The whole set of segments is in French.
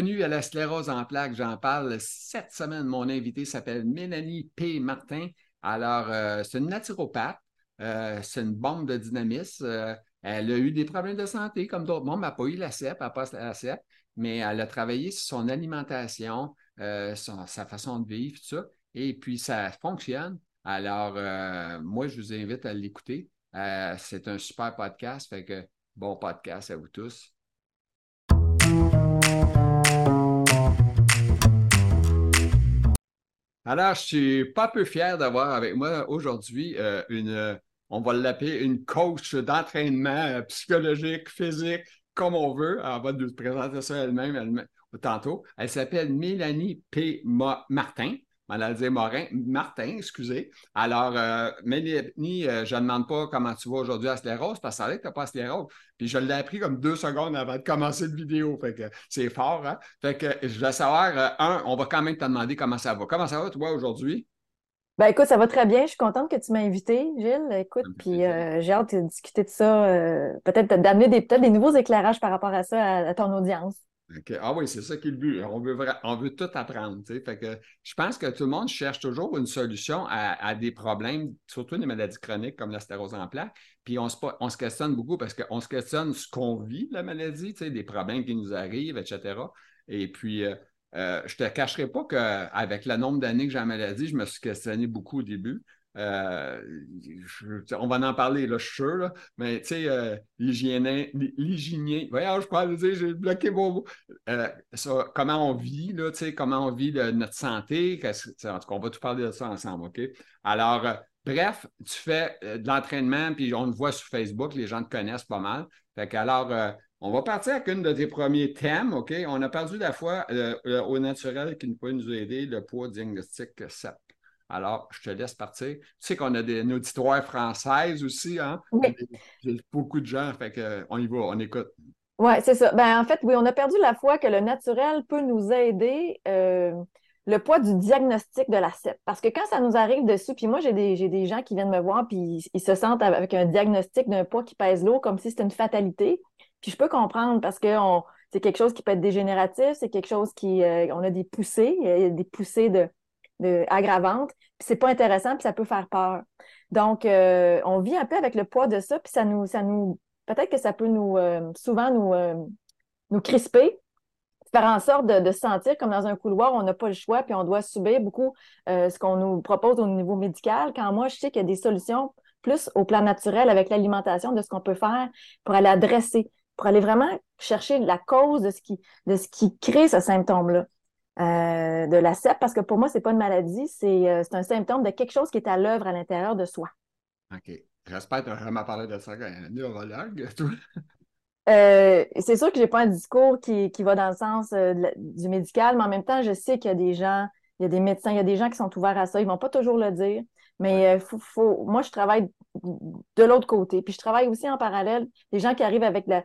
Bienvenue à la sclérose en plaques. J'en parle cette semaine. Mon invité s'appelle Mélanie P. Martin. Alors, euh, c'est une naturopathe. Euh, c'est une bombe de dynamisme. Euh, elle a eu des problèmes de santé comme d'autres monde. Elle n'a pas eu la CEP, elle n'a pas la CEP, mais elle a travaillé sur son alimentation, sa façon de vivre, tout ça. Et puis, ça fonctionne. Alors, moi, je vous invite à l'écouter. c'est un super podcast. Fait que bon podcast à vous tous. Alors, je suis pas peu fier d'avoir avec moi aujourd'hui euh, une, on va l'appeler une coach d'entraînement euh, psychologique, physique, comme on veut. Elle va nous présenter ça elle-même tantôt. Elle s'appelle Mélanie P. Martin. Maladie Morin, Martin, excusez. Alors, euh, Mélanie, euh, je ne demande pas comment tu vas aujourd'hui à sclérose, parce que ça que tu n'as pas sclérose. Puis je l'ai appris comme deux secondes avant de commencer la vidéo. Fait que c'est fort, hein? Fait que je veux savoir, euh, un, on va quand même te demander comment ça va. Comment ça va, toi, aujourd'hui? Ben écoute, ça va très bien. Je suis contente que tu m'aies invité, Gilles. Écoute, puis j'ai hâte de discuter de ça, peut-être d'amener des, peut des nouveaux éclairages par rapport à ça à ton audience. Ah oui, c'est ça qui est le but. On veut, tout apprendre. Je pense que tout le monde cherche toujours une solution à, des problèmes, surtout des maladies chroniques comme la stérose en plaques. Puis on se, on se questionne beaucoup parce qu'on se questionne ce qu'on vit, la maladie, des problèmes qui nous arrivent, etc. Et puis, euh, euh, je ne te cacherai pas qu'avec le nombre d'années que j'ai la maladie, je me suis questionné beaucoup au début. Euh, on va en parler, là, je suis sûr, mais tu sais, euh, l'hygiénien, voyons, je parle dire, j'ai bloqué mon mot. Euh, comment on vit, là, tu sais, comment on vit notre santé, en tout cas, on va tout parler de ça ensemble, OK? Alors, bref, tu fais de l'entraînement, puis on le voit sur Facebook, les gens te connaissent pas mal. Fait alors, on va partir avec une de tes premiers thèmes, OK? On a perdu la fois au naturel qui ne peut nous aider, le poids diagnostic 7. Alors, je te laisse partir. Tu sais qu'on a des, une auditoire française aussi, hein? Oui. J'ai beaucoup de gens, fait qu'on y va, on écoute. Oui, c'est ça. Ben, en fait, oui, on a perdu la foi que le naturel peut nous aider. Euh, le poids du diagnostic de la CEP. Parce que quand ça nous arrive dessus, puis moi, j'ai des, des, gens qui viennent me voir, puis ils, se sentent avec un diagnostic d'un poids qui pèse lourd, comme si c'était une fatalité. Puis je peux comprendre parce que c'est quelque chose qui peut être dégénératif, c'est quelque chose qui. Euh, on a des poussées, il y a des poussées de, aggravante, puis c'est pas intéressant, puis ça peut faire peur. Donc, euh, on vit un peu avec le poids de ça, puis ça nous, ça nous, peut-être que ça peut nous, euh, souvent nous, euh, nous crisper, faire en sorte de, se sentir comme dans un couloir, on n'a pas le choix, puis on doit subir beaucoup ce qu'on nous propose au niveau médical. Quand moi, je sais qu'il y a des solutions plus au plan naturel avec l'alimentation de ce qu'on peut faire pour aller adresser, pour aller vraiment chercher la cause de ce qui, de ce qui crée ce symptôme-là. Euh, de la CEP parce que pour moi, ce n'est pas une maladie, euh, c'est un symptôme de quelque chose qui est à l'œuvre à l'intérieur de soi. OK. J'espère que tu as vraiment parlé de ça un neurologue, euh, c'est sûr que je n'ai pas un discours qui, va dans le sens du médical, mais en même temps, je sais qu'il y a des gens, il y a des médecins, il y a des gens qui sont ouverts à ça. Ils ne vont pas toujours le dire, mais faut, moi, je travaille de l'autre côté. Puis je travaille aussi en parallèle des gens qui arrivent avec la,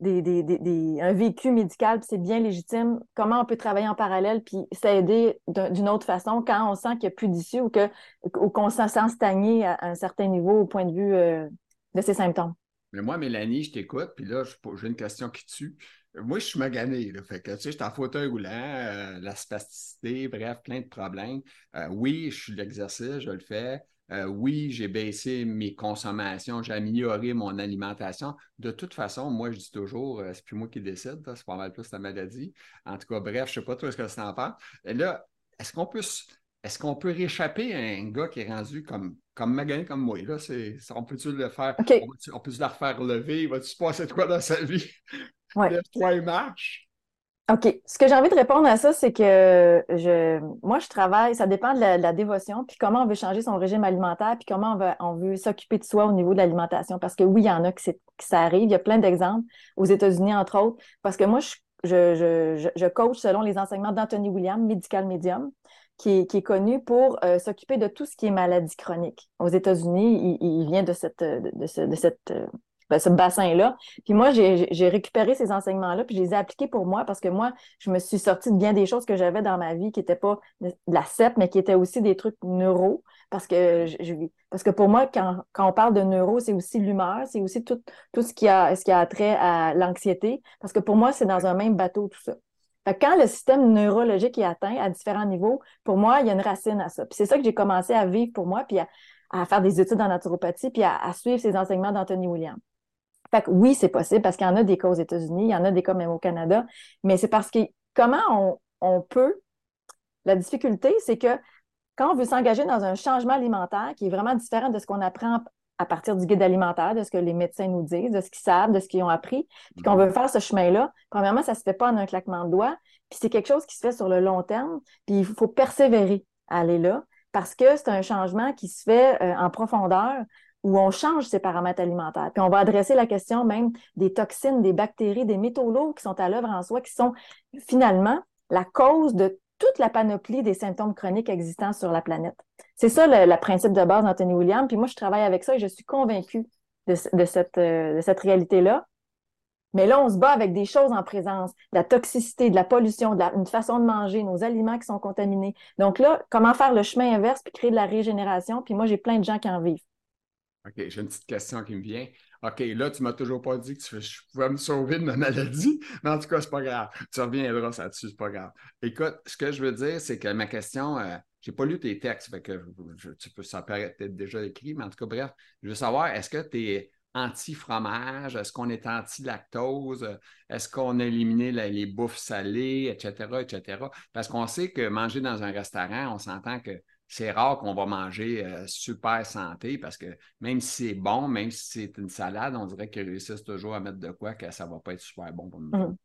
un vécu médical, c'est bien légitime. Comment on peut travailler en parallèle puis s'aider d'une autre façon quand on sent qu'il n'y a plus d'issue ou qu'on ou se sent stagné à, un certain niveau au point de vue euh, de ses symptômes? Mais moi, Mélanie, je t'écoute, puis là, j'ai une question qui tue. Moi, je suis magané. Fait que, tu sais, je suis en fauteuil roulant, euh, la spasticité, bref, plein de problèmes. Euh, oui, je suis l'exercice, je le fais. Euh, oui, j'ai baissé mes consommations, j'ai amélioré mon alimentation. De toute façon, moi, je dis toujours, euh, c'est plus moi qui décide, c'est pas mal plus la maladie. En tout cas, bref, je ne sais pas toi ce que ça en parle. Et là, est-ce qu'on peut est-ce qu'on peut réchapper à un gars qui est rendu comme, comme magané comme moi? Là, on peut-tu le faire? On, peut-tu, la refaire lever? Va-tu se passer de quoi dans sa vie? Ouais. Lève-toi et marche. OK. Ce que j'ai envie de répondre à ça, c'est que je, moi, je travaille, ça dépend de la, dévotion, puis comment on veut changer son régime alimentaire, puis comment on veut, on veut s'occuper de soi au niveau de l'alimentation. Parce que oui, il y en a qui, ça arrive. Il y a plein d'exemples aux États-Unis, entre autres. Parce que moi, je, je, je, coach selon les enseignements d'Anthony William, Medical Medium, qui est, qui est connu pour euh, s'occuper de tout ce qui est maladie chronique. Aux États-Unis, il, il, vient de cette, de, de cette euh, ben, ce bassin-là. Puis moi, j'ai récupéré ces enseignements-là, puis je les ai appliqués pour moi parce que moi, je me suis sortie de bien des choses que j'avais dans ma vie qui n'étaient pas de la CEP, mais qui étaient aussi des trucs neuro. Parce que, je, parce que pour moi, quand, quand on parle de neuro, c'est aussi l'humeur, c'est aussi tout, tout ce, qui a, ce qui a trait à l'anxiété. Parce que pour moi, c'est dans un même bateau tout ça. Quand le système neurologique est atteint à différents niveaux, pour moi, il y a une racine à ça. Puis c'est ça que j'ai commencé à vivre pour moi, puis à, faire des études en naturopathie, puis à, suivre ces enseignements d'Anthony Williams. Fait que oui, c'est possible parce qu'il y en a des cas aux États-Unis, il y en a des cas même au Canada, mais c'est parce que comment on, on peut. La difficulté, c'est que quand on veut s'engager dans un changement alimentaire qui est vraiment différent de ce qu'on apprend à partir du guide alimentaire, de ce que les médecins nous disent, de ce qu'ils savent, de ce qu'ils ont appris, puis qu'on veut faire ce chemin-là, premièrement, ça ne se fait pas en un claquement de doigts, puis c'est quelque chose qui se fait sur le long terme, puis il faut persévérer à aller là, parce que c'est un changement qui se fait euh, en profondeur, où on change ses paramètres alimentaires. Puis on va adresser la question même des toxines, des bactéries, des métaux lourds qui sont à l'œuvre en soi, qui sont finalement la cause de toute la panoplie des symptômes chroniques existants sur la planète. C'est ça le, principe de base d'Anthony Williams. Puis moi, je travaille avec ça et je suis convaincue de, cette, euh, réalité-là. Mais là, on se bat avec des choses en présence, de la toxicité, de la pollution, une façon de manger, nos aliments qui sont contaminés. Donc là, comment faire le chemin inverse puis créer de la régénération? Puis moi, j'ai plein de gens qui en vivent. OK, j'ai une petite question qui me vient. OK, là, tu m'as toujours pas dit que je pouvais me sauver de ma maladie, mais en tout cas, c'est pas grave. Tu reviendras là-dessus, c'est pas grave. Écoute, ce que je veux dire, c'est que ma question, euh, j'ai pas lu tes textes, fait tu peux, ça peut être déjà écrit, mais en tout cas, bref, je veux savoir, est-ce que tu es anti-fromage? Est-ce qu'on est anti-lactose? Est-ce qu'on a éliminé les bouffes salées, etc., etc.? Parce qu'on sait que manger dans un restaurant, on s'entend que c'est rare qu'on va manger euh, super santé parce que même si c'est bon, même si c'est une salade, on dirait qu'ils réussissent toujours à mettre de quoi que ça ne va pas être super bon pour nous. Mmh.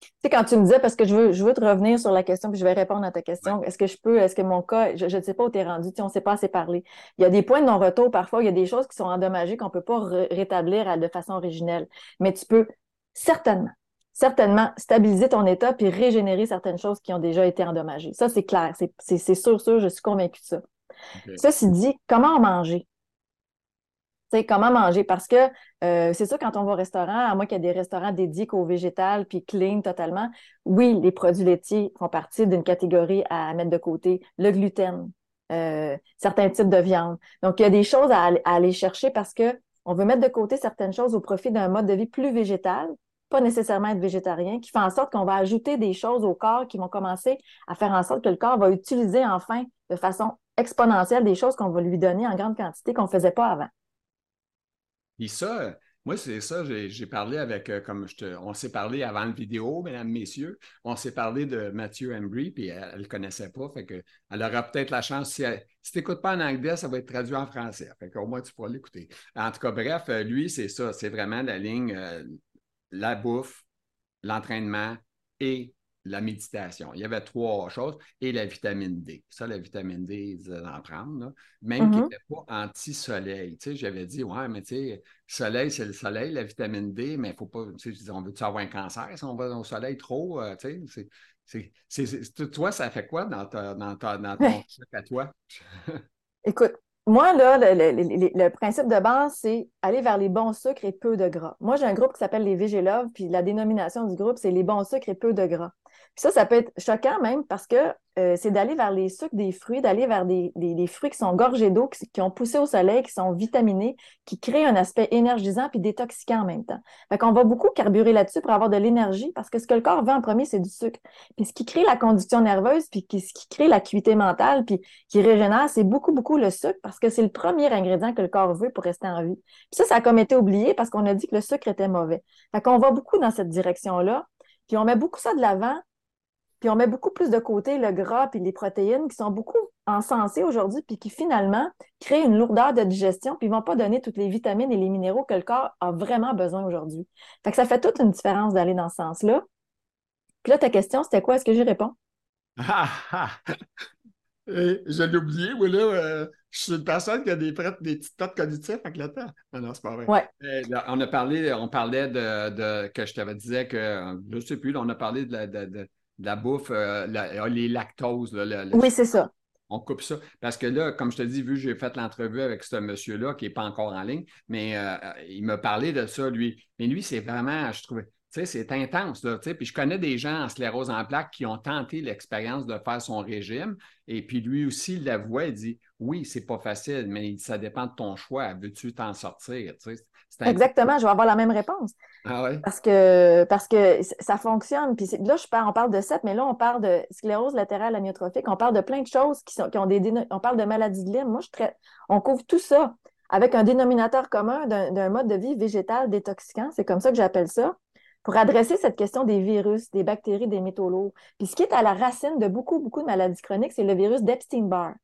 Tu sais, quand tu me disais, parce que je veux, je veux te revenir sur la question, puis je vais répondre à ta question, est-ce que je peux, est-ce que mon cas, je ne sais pas où tu es rendu, on ne sait pas assez parler. Il y a des points de non-retour parfois, il y a des choses qui sont endommagées qu'on ne peut pas rétablir de façon originelle. Mais tu peux certainement, certainement stabiliser ton état puis régénérer certaines choses qui ont déjà été endommagées. Ça, c'est clair. C'est sûr, sûr, je suis convaincue de ça. Ceci dit, comment manger? sais, comment manger? Parce que euh, c'est ça, quand on va au restaurant, à moins qu'il y ait des restaurants dédiés qu'au végétal puis clean totalement, oui, les produits laitiers font partie d'une catégorie à mettre de côté. Le gluten, euh, certains types de viande. Donc, il y a des choses à, à aller chercher parce que on veut mettre de côté certaines choses au profit d'un mode de vie plus végétal pas nécessairement être végétarien, qui fait en sorte qu'on va ajouter des choses au corps qui vont commencer à faire en sorte que le corps va utiliser enfin de façon exponentielle des choses qu'on va lui donner en grande quantité qu'on ne faisait pas avant. Et ça, moi, c'est ça, j'ai parlé avec, euh, comme je te, on s'est parlé avant la vidéo, mesdames, messieurs, on s'est parlé de Mathieu Embry, puis elle ne le connaissait pas, fait que elle aura peut-être la chance, si, si tu n'écoutes pas en anglais, ça va être traduit en français, fait moins tu pourras l'écouter. En tout cas, bref, euh, lui, c'est ça, c'est vraiment la ligne, euh, la bouffe, l'entraînement et la méditation. Il y avait trois choses et la vitamine D. Ça, la vitamine D, d'en prendre, même qui n'était mm-hmm. pas anti-soleil. Tu sais, j'avais dit, ouais, mais tu sais, soleil, c'est le soleil, la vitamine D, mais il ne faut pas, tu sais, on veut-tu avoir un cancer si on va au soleil trop? Euh, tu sais, c'est, toi, ça fait quoi dans, dans, dans ton truc à toi? Écoute, moi, là, le, principe de base, c'est aller vers les bons sucres et peu de gras. Moi, j'ai un groupe qui s'appelle les Végélove, puis la dénomination du groupe, c'est les bons sucres et peu de gras. Puis ça, ça peut être choquant même parce que euh, c'est d'aller vers les sucres des fruits, d'aller vers des, fruits qui sont gorgés d'eau, qui, ont poussé au soleil, qui sont vitaminés, qui créent un aspect énergisant puis détoxiquant en même temps. Fait qu'on va beaucoup carburer là-dessus pour avoir de l'énergie parce que ce que le corps veut en premier, c'est du sucre. Puis ce qui crée la conduction nerveuse, puis ce qui crée l'acuité mentale, puis qui régénère, c'est beaucoup, beaucoup le sucre parce que c'est le premier ingrédient que le corps veut pour rester en vie. Puis ça, ça a comme été oublié parce qu'on a dit que le sucre était mauvais. Fait qu'on va beaucoup dans cette direction-là. Puis on met beaucoup ça de l'avant puis on met beaucoup plus de côté le gras et les protéines qui sont beaucoup encensées aujourd'hui, puis qui finalement créent une lourdeur de digestion, puis ne vont pas donner toutes les vitamines et les minéraux que le corps a vraiment besoin aujourd'hui. Fait que ça fait toute une différence d'aller dans ce sens-là. Puis là, ta question, c'était quoi? Est-ce que j'y réponds? je l'ai oublié, oui, là, euh, je suis une personne qui a des, des petites notes cognitives avec le temps. Non, non, c'est pas vrai. Ouais. on a parlé, on parlait de, que je t'avais disais que, je ne sais plus, on a parlé de, la bouffe, euh, les lactoses. oui, c'est ça. On coupe ça. Parce que là, comme je te dis, vu que j'ai fait l'entrevue avec ce monsieur-là qui n'est pas encore en ligne, mais euh, il m'a parlé de ça, lui. Mais lui, c'est vraiment, je trouvais, tu c'est intense. Là, puis je connais des gens en sclérose en plaques qui ont tenté l'expérience de faire son régime. Et puis lui aussi, il l'avoue, il dit Oui, c'est pas facile, mais ça dépend de ton choix. Veux-tu t'en sortir? Exactement, je vais avoir la même réponse. Ah ouais? Parce que, parce que ça fonctionne. Puis là, je parle, on parle de CEP, mais là, on parle de sclérose latérale amyotrophique. On parle de plein de choses qui, sont, qui ont des. On parle de maladies de Lyme. Moi, je traite. On couvre tout ça avec un dénominateur commun d'un mode de vie végétal détoxiquant. C'est comme ça que j'appelle ça pour adresser cette question des virus, des bactéries, des métaux lourds. Puis ce qui est à la racine de beaucoup, beaucoup de maladies chroniques, c'est le virus d'Epstein-Barr.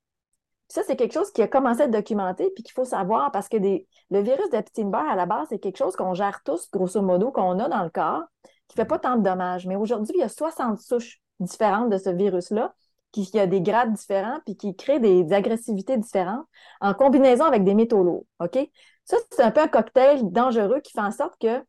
Ça, c'est quelque chose qui a commencé à être documenté puis qu'il faut savoir parce que le virus d'Epstein-Barr, à la base, c'est quelque chose qu'on gère tous, grosso modo, qu'on a dans le corps, qui ne fait pas tant de dommages. Mais aujourd'hui, il y a 60 souches différentes de ce virus-là, qui, a des grades différents puis qui créent des, agressivités différentes en combinaison avec des métaux lourds. Ça, c'est un peu un cocktail dangereux qui fait en sorte que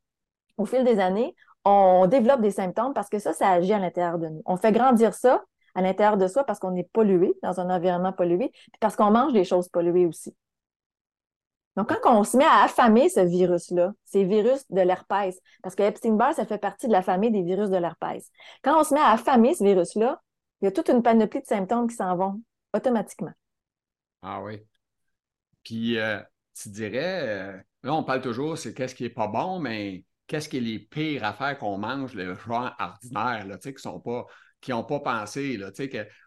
au fil des années, on développe des symptômes parce que ça, ça agit à l'intérieur de nous. On fait grandir ça à l'intérieur de soi parce qu'on est pollué, dans un environnement pollué, puis parce qu'on mange des choses polluées aussi. Donc, quand on se met à affamer ce virus-là, ces virus de l'herpès, parce que Epstein-Barr, ça fait partie de la famille des virus de l'herpès. Quand on se met à affamer ce virus-là, il y a toute une panoplie de symptômes qui s'en vont automatiquement. Ah oui. Puis, euh, tu dirais, euh, là, on parle toujours, c'est qu'est-ce qui est pas bon, mais qu'est-ce qui est les pires affaires qu'on mange, le genre ordinaire, là, qui sont pas qui n'ont pas pensé, là,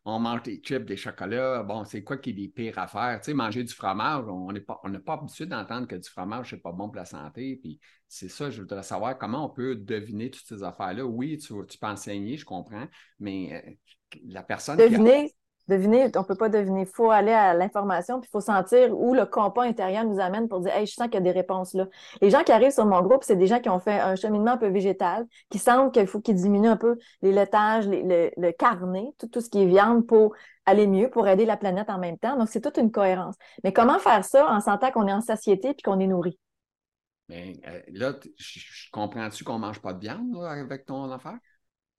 qu'on mange des chips, des chocolats, bon, c'est quoi qui est les pires affaires? Tu manger du fromage, on n'est pas, pas habitué d'entendre que du fromage, c'est pas bon pour la santé. Puis c'est ça, je voudrais savoir comment on peut deviner toutes ces affaires-là. Oui, tu, tu peux enseigner, je comprends, mais euh, la personne. Deviner, deviner, on ne peut pas deviner. Il faut aller à l'information, puis il faut sentir où le compas intérieur nous amène pour dire Hey, je sens qu'il y a des réponses là. Les gens qui arrivent sur mon groupe, c'est des gens qui ont fait un cheminement un peu végétal, qui sentent qu'il faut qu'ils diminuent un peu les laitages, le, carnet, tout, ce qui est viande pour aller mieux, pour aider la planète en même temps. Donc, c'est toute une cohérence. Mais comment faire ça en sentant qu'on est en satiété puis qu'on est nourri? Mais euh, là, comprends-tu qu'on ne mange pas de viande avec ton affaire?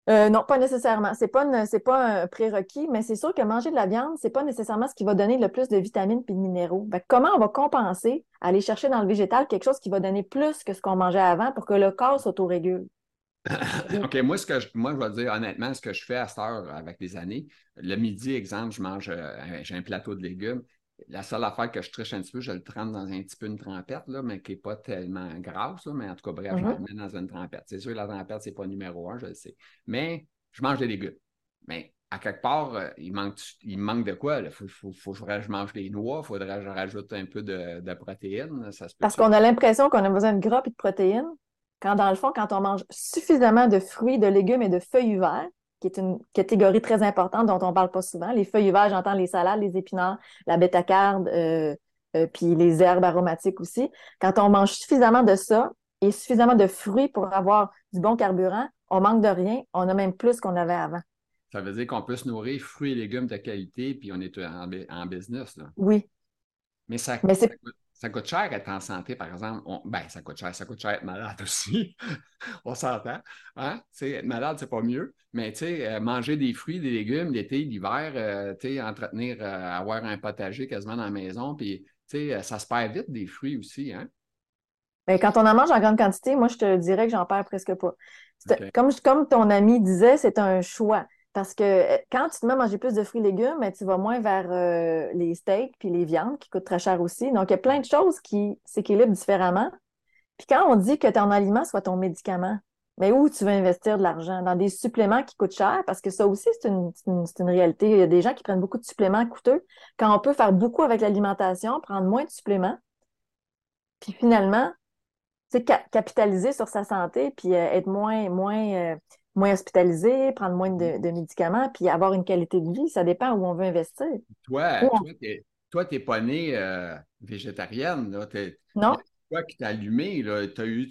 Euh, non, pas nécessairement. Ce n'est pas, pas un prérequis, mais c'est sûr que manger de la viande, ce n'est pas nécessairement ce qui va donner le plus de vitamines et de minéraux. comment on va compenser, aller chercher dans le végétal quelque chose qui va donner plus que ce qu'on mangeait avant pour que le corps s'autorégule? OK, moi, ce que je, moi, je vais dire honnêtement, ce que je fais à cette heure avec les années, le midi, exemple, je mange, euh, j'ai un plateau de légumes, la seule affaire que je triche un petit peu, je le trempe dans un petit peu une trempette, là, mais qui n'est pas tellement grasse. mais en tout cas, bref, je le mm-hmm. mets dans une trempette. C'est sûr que la trempette, ce n'est pas numéro un, je le sais. Mais je mange des légumes. Mais à quelque part, euh, il, manque, il manque de quoi? Il faut, faut, que je mange des noix, il faudrait que je rajoute un peu de, protéines. Parce qu'on a l'impression qu'on a besoin de gras et de protéines, quand dans le fond, quand on mange suffisamment de fruits, de légumes et de feuilles vertes, qui est une catégorie très importante dont on ne parle pas souvent. Les feuilles vertes, j'entends les salades, les épinards, la bétacarde, euh, euh, puis les herbes aromatiques aussi. Quand on mange suffisamment de ça et suffisamment de fruits pour avoir du bon carburant, on manque de rien, on a même plus qu'on avait avant. Ça veut dire qu'on peut se nourrir fruits et légumes de qualité, puis on est en, business. Là. Oui. Mais ça, Mais ça, ça coûte cher être en santé, par exemple. ben, ça coûte cher. Ça coûte cher être malade aussi. On s'entend. Hein? être malade, c'est pas mieux. Mais euh, manger des fruits, des légumes l'été, l'hiver, euh, entretenir, euh, avoir un potager quasiment dans la maison, puis ça se perd vite des fruits aussi. Hein? Ben, quand on en mange en grande quantité, moi, je te dirais que j'en perds presque pas. Comme, comme ton ami disait, c'est un choix. Parce que euh, quand tu te mets à manger plus de fruits et légumes, tu vas moins vers euh, les steaks puis les viandes qui coûtent très cher aussi. Donc, il y a plein de choses qui s'équilibrent différemment. Puis quand on dit que ton aliment soit ton médicament, mais où tu veux investir de l'argent? Dans des suppléments qui coûtent cher, parce que ça aussi, c'est une, une, réalité. Il y a des gens qui prennent beaucoup de suppléments coûteux, quand on peut faire beaucoup avec l'alimentation, prendre moins de suppléments, puis finalement, c'est capitaliser sur sa santé, puis euh, être moins, moins moins hospitalisé, prendre moins de, médicaments, puis avoir une qualité de vie. Ça dépend où on veut investir. Toi, toi, tu n'es pas née euh, végétarienne. Là. Non. Toi qui t'es allumé, tu as, eu,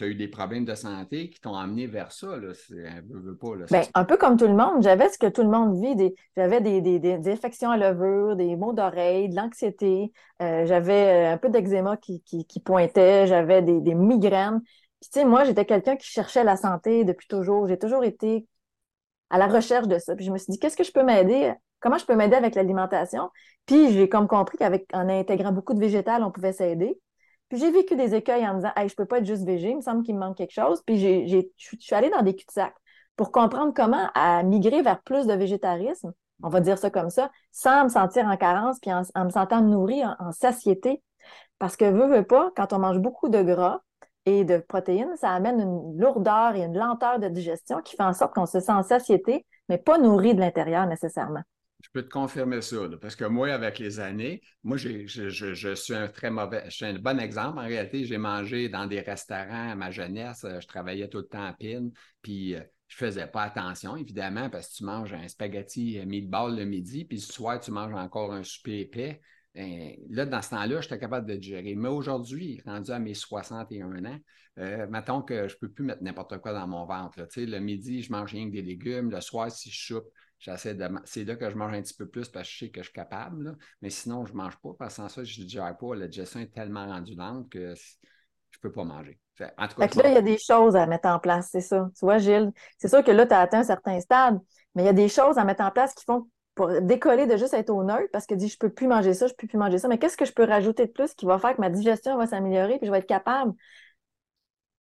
as eu des problèmes de santé qui t'ont amené vers ça. Là. Un, peu, pas, ben, un peu comme tout le monde. J'avais ce que tout le monde vit. J'avais des, des, infections à levure, des maux d'oreille, de l'anxiété. Euh, j'avais euh, un peu d'eczéma qui, qui, qui, pointait. J'avais des, des migraines tu sais, moi, j'étais quelqu'un qui cherchait la santé depuis toujours. J'ai toujours été à la recherche de ça. Puis je me suis dit, qu'est-ce que je peux m'aider? Comment je peux m'aider avec l'alimentation? Puis j'ai comme compris qu'avec en intégrant beaucoup de végétal, on pouvait s'aider. Puis j'ai vécu des écueils en me disant, hey, je peux pas être juste végé, il me semble qu'il me manque quelque chose. Puis je suis allée dans des cul-de-sac pour comprendre comment à migrer vers plus de végétarisme, on va dire ça comme ça, sans me sentir en carence, puis en, me sentant nourrie, en, satiété. Parce que, veut, veut pas, quand on mange beaucoup de gras et de protéines, ça amène une lourdeur et une lenteur de digestion qui fait en sorte qu'on se sent en satiété, mais pas nourri de l'intérieur nécessairement. Je peux te confirmer ça, parce que moi, avec les années, moi, je, suis un très mauvais, je suis un bon exemple. En réalité, j'ai mangé dans des restaurants à ma jeunesse, je travaillais tout le temps à PIN, puis euh, je faisais pas attention, évidemment, parce que tu manges un spaghetti meatball le midi, puis ce soir, tu manges encore un souper épais. Ben, là, dans ce temps-là, j'étais capable de digérer. Mais aujourd'hui, rendu à mes 61 ans, euh, mettons que je ne peux plus mettre n'importe quoi dans mon ventre. Le midi, je mange rien que des légumes. Le soir, si je soupe, j'essaie de. C'est là que je mange un petit peu plus parce que je sais que je suis capable. Mais sinon, je ne mange pas parce que sans ça, je ne digère pas. La digestion est tellement rendue lente que je ne peux pas manger. En tout cas, là, il y a des choses à mettre en place, c'est ça. Tu vois, Gilles, c'est sûr que là, tu as atteint un certain stade, mais il y a des choses à mettre en place qui font pour décoller de juste être au neutre parce que dit je peux plus manger ça, je peux plus manger ça, mais qu'est-ce que je peux rajouter de plus qui va faire que ma digestion va s'améliorer puis je vais être capable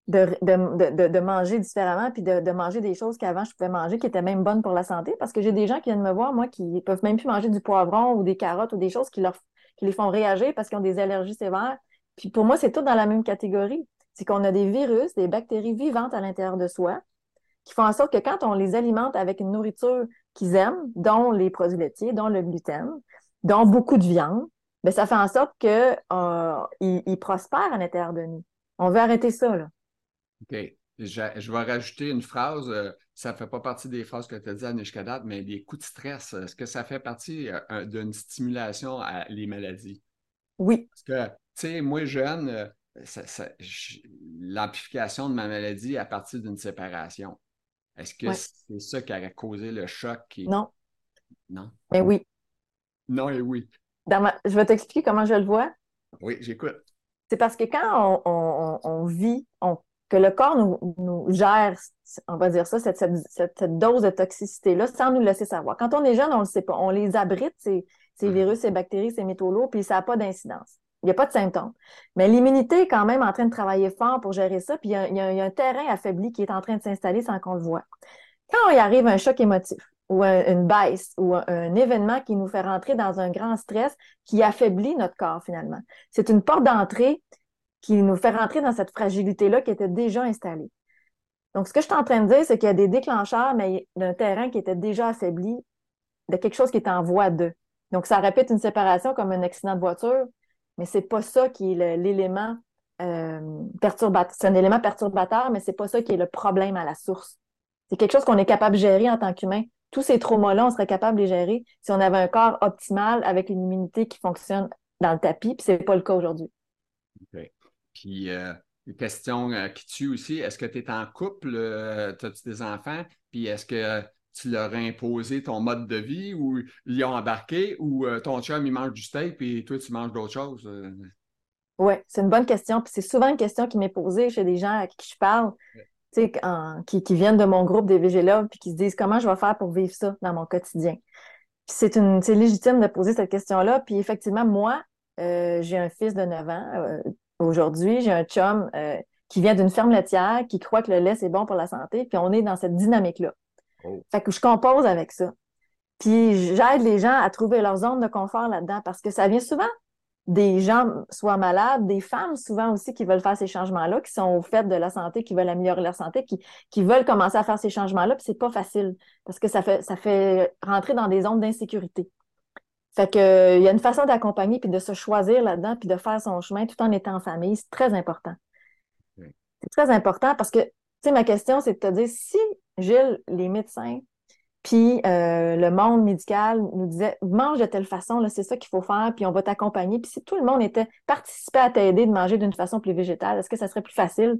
de, de, manger différemment puis de, manger des choses qu'avant je pouvais manger qui étaient même bonnes pour la santé? Parce que j'ai des gens qui viennent me voir, moi, qui peuvent même plus manger du poivron ou des carottes ou des choses qui, leur, qui les font réagir parce qu'ils ont des allergies sévères. Puis pour moi, c'est tout dans la même catégorie. C'est qu'on a des virus, des bactéries vivantes à l'intérieur de soi qui font en sorte que quand on les alimente avec une nourriture qu'ils aiment, dont les produits laitiers, dont le gluten, dont beaucoup de viande, bien, ça fait en sorte qu'ils euh, prospèrent à l'intérieur de nous. On veut arrêter ça. Là. OK. Je, vais rajouter une phrase. Euh, ça ne fait pas partie des phrases que tu as dit à Nishkadat, mais les coups de stress, est-ce que ça fait partie euh, d'une stimulation à les maladies? Oui. Parce que, tu sais, moi, jeune, l'amplification de ma maladie à partir d'une séparation. Est-ce que c'est ça qui a causé le choc? Non. Non? Mais oui. Non et oui. Je vais t'expliquer comment je le vois. Oui, j'écoute. C'est parce que quand on, vit, que le corps nous, gère, on va dire ça, cette, dose de toxicité-là sans nous laisser savoir. Quand on est jeune, on ne le sait pas. On les abrite, ces, ces virus, ces bactéries, ces métaux lourds, puis ça n'a pas d'incidence. Il n'y a pas de symptômes. Mais l'immunité est quand même en train de travailler fort pour gérer ça, puis il y, a, un terrain affaibli qui est en train de s'installer sans qu'on le voit. Quand il arrive un choc émotif ou une baisse ou un, événement qui nous fait rentrer dans un grand stress qui affaiblit notre corps finalement, c'est une porte d'entrée qui nous fait rentrer dans cette fragilité-là qui était déjà installée. Donc, ce que je suis en train de dire, c'est qu'il y a des déclencheurs, mais d'un terrain qui était déjà affaibli, de quelque chose qui est en voie de. Donc, ça répète une séparation comme un accident de voiture, mais c'est pas ça qui est l'élément euh, perturbateur. C'est un élément perturbateur, mais c'est pas ça qui est le problème à la source. C'est quelque chose qu'on est capable de gérer en tant qu'humain. Tous ces traumas-là, on serait capable de les gérer si on avait un corps optimal avec une immunité qui fonctionne dans le tapis, puis c'est pas le cas aujourd'hui. OK. Puis, euh, une question euh, qui tue aussi, est-ce que tu es en couple? As-tu des enfants? Puis, est-ce que tu leur as imposé ton mode de vie ou ils ont embarqué ou euh, ton chum, il mange du steak et toi, tu manges d'autres choses? Euh? Oui, c'est une bonne question. Puis c'est souvent une question qui m'est posée chez des gens à qui je parle, qui, qui, viennent de mon groupe des végélogues puis qui se disent comment je vais faire pour vivre ça dans mon quotidien. c'est légitime de poser cette question-là. Puis effectivement, moi, euh, j'ai un fils de 9 ans aujourd'hui, j'ai un chum qui vient d'une ferme laitière, qui croit que le lait, c'est bon pour la santé, puis on est dans cette dynamique-là. Fait que je compose avec ça. Puis j'aide les gens à trouver leur zone de confort là-dedans parce que ça vient souvent des gens soit malades, des femmes souvent aussi qui veulent faire ces changements-là, qui sont au fait de la santé, qui veulent améliorer leur santé, qui, qui veulent commencer à faire ces changements-là, puis c'est pas facile parce que ça fait, ça fait rentrer dans des zones d'insécurité. Fait que il y a une façon d'accompagner puis de se choisir là-dedans puis de faire son chemin tout en étant en famille, c'est très important. C'est très important parce que, tu sais, ma question, c'est de te dire si Gilles, les médecins, puis euh, le monde médical nous disait mange de telle façon, c'est ça qu'il faut faire, puis on va t'accompagner. Puis si tout le monde était participé à t'aider de manger d'une façon plus végétale, est-ce que ça serait plus facile?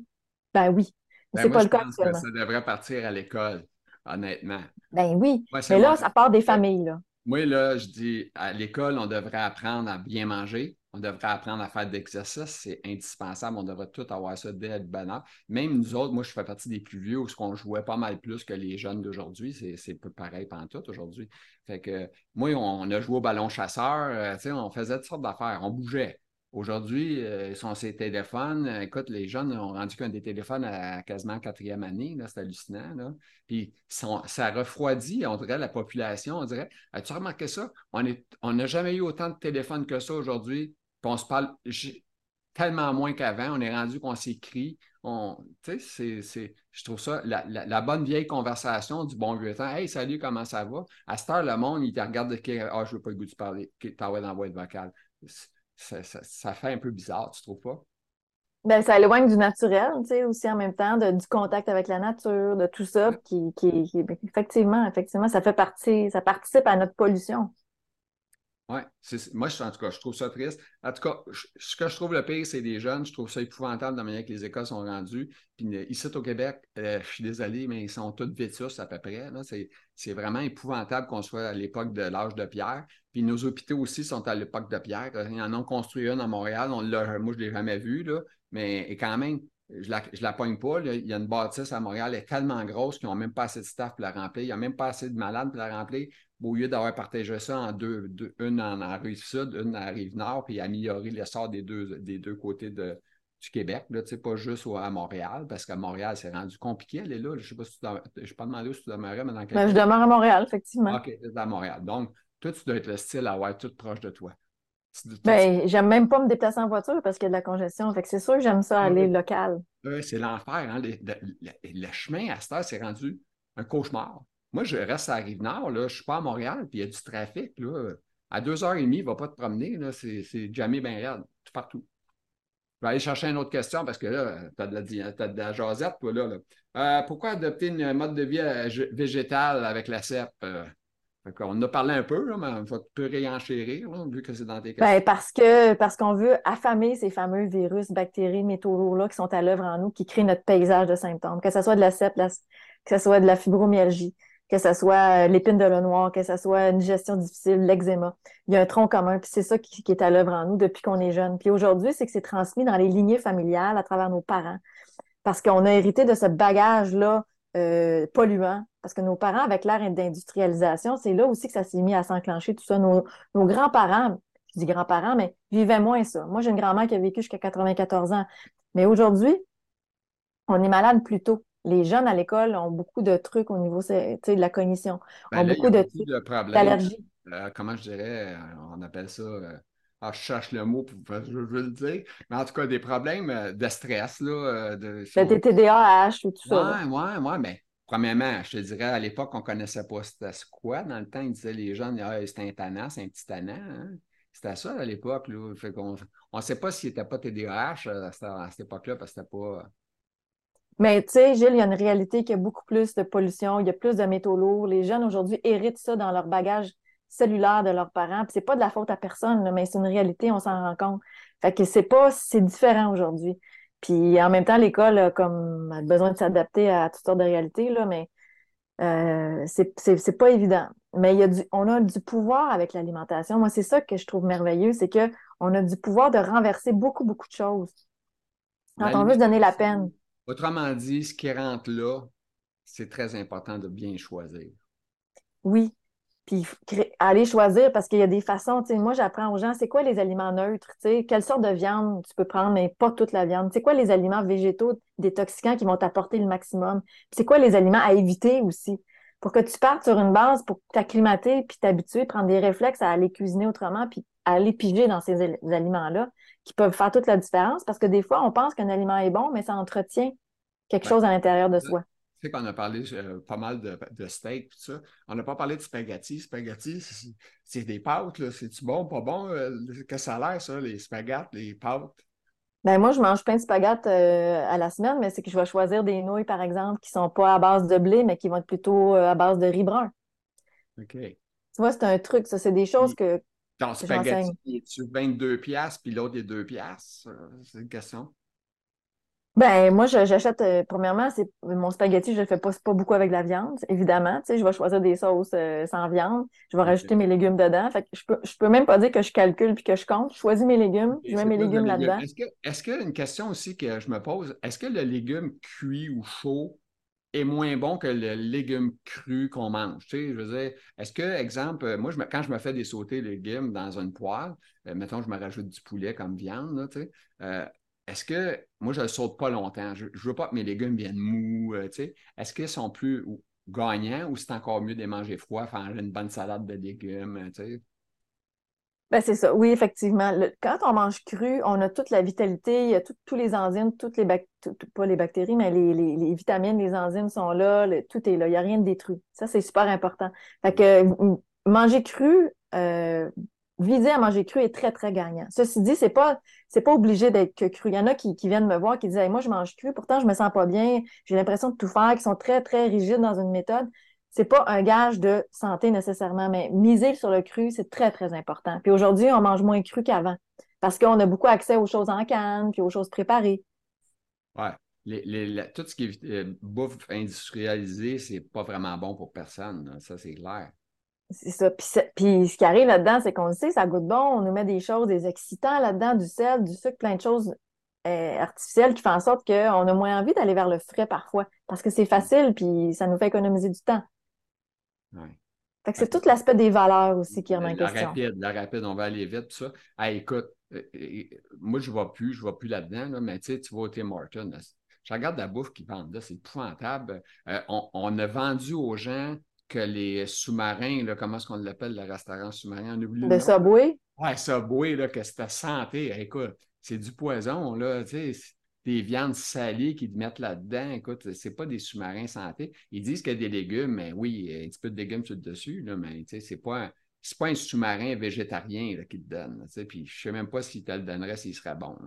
Ben oui. Ben c'est pas le cas. Pense que ça devrait partir à l'école, honnêtement. Ben oui. mais là, ça part des familles. Là. Moi, là, je dis à l'école, on devrait apprendre à bien manger. On devrait apprendre à faire de l'exercice, c'est indispensable. On devrait tout avoir ça dès le bon Même nous autres, moi, je fais partie des plus vieux où on jouait pas mal plus que les jeunes d'aujourd'hui. C'est peu pareil pendant tout aujourd'hui. Fait que moi, on, a joué au ballon chasseur, euh, on faisait toutes sortes d'affaires. On bougeait. Aujourd'hui, euh, ils sont ces téléphones. Écoute, les jeunes ont rendu qu'un des téléphones à quasiment quatrième année. C'est hallucinant. Puis ça refroidit, on dirait, la population. On dirait, as-tu remarqué ça? On n'a jamais eu autant de téléphones que ça aujourd'hui. Puis on se parle tellement moins qu'avant. On est rendu qu'on s'écrit. On, je trouve ça, la, bonne vieille conversation du bon vieux temps. Hey, salut, comment ça va? À cette heure, le monde, il te regarde de Ah, je ne veux pas le goût de parler, t'envoies dans la boîte vocale ça, fait un peu bizarre, tu trouves pas? Ben, ça éloigne du naturel, tu sais, aussi en même temps, du contact avec la nature, de tout ça, qui, qui, effectivement, effectivement, ça fait partie, ça participe à notre pollution. Oui, moi, en tout cas, je trouve ça triste. En tout cas, ce que je trouve le pire, c'est les jeunes. Je trouve ça épouvantable de la manière que les écoles sont rendues. Puis ici au Québec, euh, je suis désolé, mais ils sont tous vétus à peu près. C'est vraiment épouvantable qu'on soit à l'époque de l'âge de pierre. Puis nos hôpitaux aussi sont à l'époque de pierre. Ils en ont construit un à Montréal. On moi, je ne l'ai jamais vu, là, mais quand même, je la, la pogne pas. Il y a une bâtisse à Montréal, elle est tellement grosse qu'ils n'ont même pas assez de staff pour la remplir. Il n'y a même pas assez de malades pour la remplir. Au lieu d'avoir partagé ça en deux, une en, rive sud, une en rive nord, puis améliorer l'essor des deux, des deux côtés de, du Québec, là, pas juste à Montréal, parce qu'à Montréal, c'est rendu compliqué, elle est là. Je ne sais pas si tu je ne pas demandé où tu demeurais, mais dans quel ben, Je demeure à Montréal, effectivement. OK, es à Montréal. Donc, toi, tu dois être le style à avoir tout proche de toi. Ben, j'aime même pas me déplacer en voiture parce qu'il y a de la congestion. Fait que c'est sûr que j'aime ça aller local. Oui, c'est l'enfer. Hein? Le, chemin à cette heure, c'est rendu un cauchemar. Moi, je reste à Rive-Nord, là, je ne suis pas à Montréal, puis il y a du trafic. Là. À deux heures et demie, il ne va pas te promener. C'est jamais bien raide, tout partout. Je vais aller chercher une autre question parce que là, tu as, de la jasette, toi, là. Euh, pourquoi adopter une mode de vie euh, végétale avec la CEP? Euh? On en a parlé un peu, mais on va peu réenchérir, vu que c'est dans tes ben, parce que parce qu'on veut affamer ces fameux virus, bactéries, métaux lourds-là qui sont à l'œuvre en nous, qui créent notre paysage de symptômes, que ce soit de la CEP, que ce soit de la fibromyalgie, que ce soit euh, l'épine de l'eau noir, que ce soit une gestion difficile, l'eczéma. Il y a un tronc commun, puis c'est ça qui, est à l'œuvre en nous depuis qu'on est jeune. Puis aujourd'hui, c'est que c'est transmis dans les lignées familiales à travers nos parents, parce qu'on a hérité de ce bagage-là euh, polluant parce que nos parents, avec l'ère d'industrialisation, c'est là aussi que ça s'est mis à s'enclencher, tout ça. Nos, grands-parents, je dis grands-parents, mais vivaient moins ça. Moi, j'ai une grand-mère qui a vécu jusqu'à 94 ans. Mais aujourd'hui, on est malade plus tôt. Les jeunes à l'école ont beaucoup de trucs au niveau de la cognition. Ben ont beaucoup de, trucs d'allergies. Euh, comment je dirais, euh, on appelle ça. Euh, ah, je cherche le mot pour je veux le dire. Mais en tout cas, des problèmes de stress. Là, de, TDAH ou tout ça. Oui, oui, oui, mais Premièrement, je te dirais, à l'époque, on ne connaissait pas c'était quoi. Dans le temps, ils disaient les jeunes, ah, c'était un tannant, c'est un petit tannant. Hein. C'était ça à l'époque. on ne sait pas s'il n'était pas TDAH euh, à cette époque-là, parce que c'était pas. Euh, Mais tu sais, Gilles, il y a une réalité qui a beaucoup plus de pollution, il y a plus de métaux lourds. Les jeunes aujourd'hui héritent ça dans leur bagage cellulaire de leurs parents. Ce n'est pas de la faute à personne, mais c'est une réalité, on s'en rend compte. Fait que c'est pas, c'est différent aujourd'hui. Puis en même temps, l'école a comme besoin de s'adapter à toutes sortes de réalités, là, mais euh, c'est pas évident. Mais il y a du, on a du pouvoir avec l'alimentation. Moi, c'est ça que je trouve merveilleux, c'est qu'on a du pouvoir de renverser beaucoup, beaucoup de choses. Quand on veut se donner la peine. Autrement dit, ce qui rentre là, c'est très important de bien choisir. Oui, puis aller choisir parce qu'il y a des façons. Moi, j'apprends aux gens, c'est quoi les aliments neutres? Quelle sorte de viande tu peux prendre, mais pas toute la viande? C'est quoi les aliments végétaux détoxicants qui vont t'apporter le maximum? C'est quoi les aliments à éviter aussi? Pour que tu partes sur une base pour t'acclimater puis t'habituer, prendre des réflexes à aller cuisiner autrement puis à aller piger dans ces aliments-là qui peuvent faire toute la différence parce que des fois, on pense qu'un aliment est bon, mais ça entretient quelque chose à l'intérieur de soi qu'on a parlé euh, pas mal de, de steak, tout ça. On n'a pas parlé de spaghetti. Spaghetti, c'est des pâtes, C'est-tu bon, pas bon? Euh, qu'est-ce que ça a l'air, ça, les spaghettis, les pâtes? Ben moi, je mange plein de spaghettes euh, à la semaine, mais c'est que je vais choisir des nouilles, par exemple, qui ne sont pas à base de blé, mais qui vont être plutôt à base de riz brun. OK. Tu vois, c'est un truc, ça. C'est des choses que. Ton spaghetti, tu 22 piastres, puis l'autre est 2 piastres? C'est une question. Ben, moi, j'achète, euh, premièrement, c'est mon spaghetti, je ne le fais pas, pas beaucoup avec de la viande, évidemment. Tu sais, je vais choisir des sauces euh, sans viande. Je vais rajouter mes légumes dedans. Fait que je peux, je peux même pas dire que je calcule puis que je compte. Je choisis mes légumes, je mets mes légumes là-dedans. Est-ce que, est-ce que, une question aussi que je me pose, est-ce que le légume cuit ou chaud est moins bon que le légume cru qu'on mange? Tu sais, je veux dire, est-ce que, exemple, moi, je quand je me fais des sautés légumes dans une poêle, euh, mettons, je me rajoute du poulet comme viande, tu sais, euh, est-ce que, moi, je ne saute pas longtemps, je ne veux pas que mes légumes viennent mous, euh, tu sais, est-ce qu'ils sont plus gagnants ou c'est encore mieux de les manger froids, faire une bonne salade de légumes, tu sais? Ben, c'est ça, oui, effectivement. quand on mange cru, on a toute la vitalité, il y a tous les enzymes, toutes les pas les bactéries, mais les, vitamines, les enzymes sont là, tout est là, il n'y a rien de détruit. Ça, c'est super important. Fait que manger cru, euh, viser à manger cru est très, très gagnant. Ceci dit, c'est pas, pas obligé d'être cru. Il y en a qui, viennent me voir, qui disent Moi, je mange cru, pourtant je me sens pas bien, j'ai l'impression de tout faire, qui sont très, très rigides dans une méthode c'est pas un gage de santé nécessairement, mais miser sur le cru, c'est très, très important. Puis aujourd'hui, on mange moins cru qu'avant parce qu'on a beaucoup accès aux choses en canne puis aux choses préparées. Oui. tout ce qui est euh, bouffe industrialisée, c'est pas vraiment bon pour personne. Ça, c'est clair. C'est ça. Puis, ce qui arrive là-dedans, c'est qu'on le sait, ça goûte bon. On nous met des choses, des excitants là-dedans, du sel, du sucre, plein de choses euh, artificielles qui font en sorte qu'on a moins envie d'aller vers le frais parfois parce que c'est facile puis ça nous fait économiser du temps c'est tout l'aspect des valeurs aussi qui est en question. La rapide, la rapide, on va aller vite, tout ça. écoute, euh, euh, moi, je ne vois plus, je ne vois plus là-dedans, mais tu sais, tu vas au Tim Martin. je regarde la bouffe qu'ils vendent là, c'est épouvantable. Euh, on, a vendu aux gens que les sous-marins, là, comment est-ce qu'on l'appelle, le restaurant sous-marin? Le Subway? Oui, Subway, là, que c'était santé. Écoute, c'est du poison, là, tu sais des viandes salées qu'ils mettent là-dedans. Écoute, c'est pas des sous-marins santé. Ils disent qu'il y a des légumes, mais oui, un petit peu de légumes sur le dessus, là, mais c'est pas, pas un sous-marin végétarien qui te donne. Puis je sais même pas s'il te le donnerait s'il serait bon.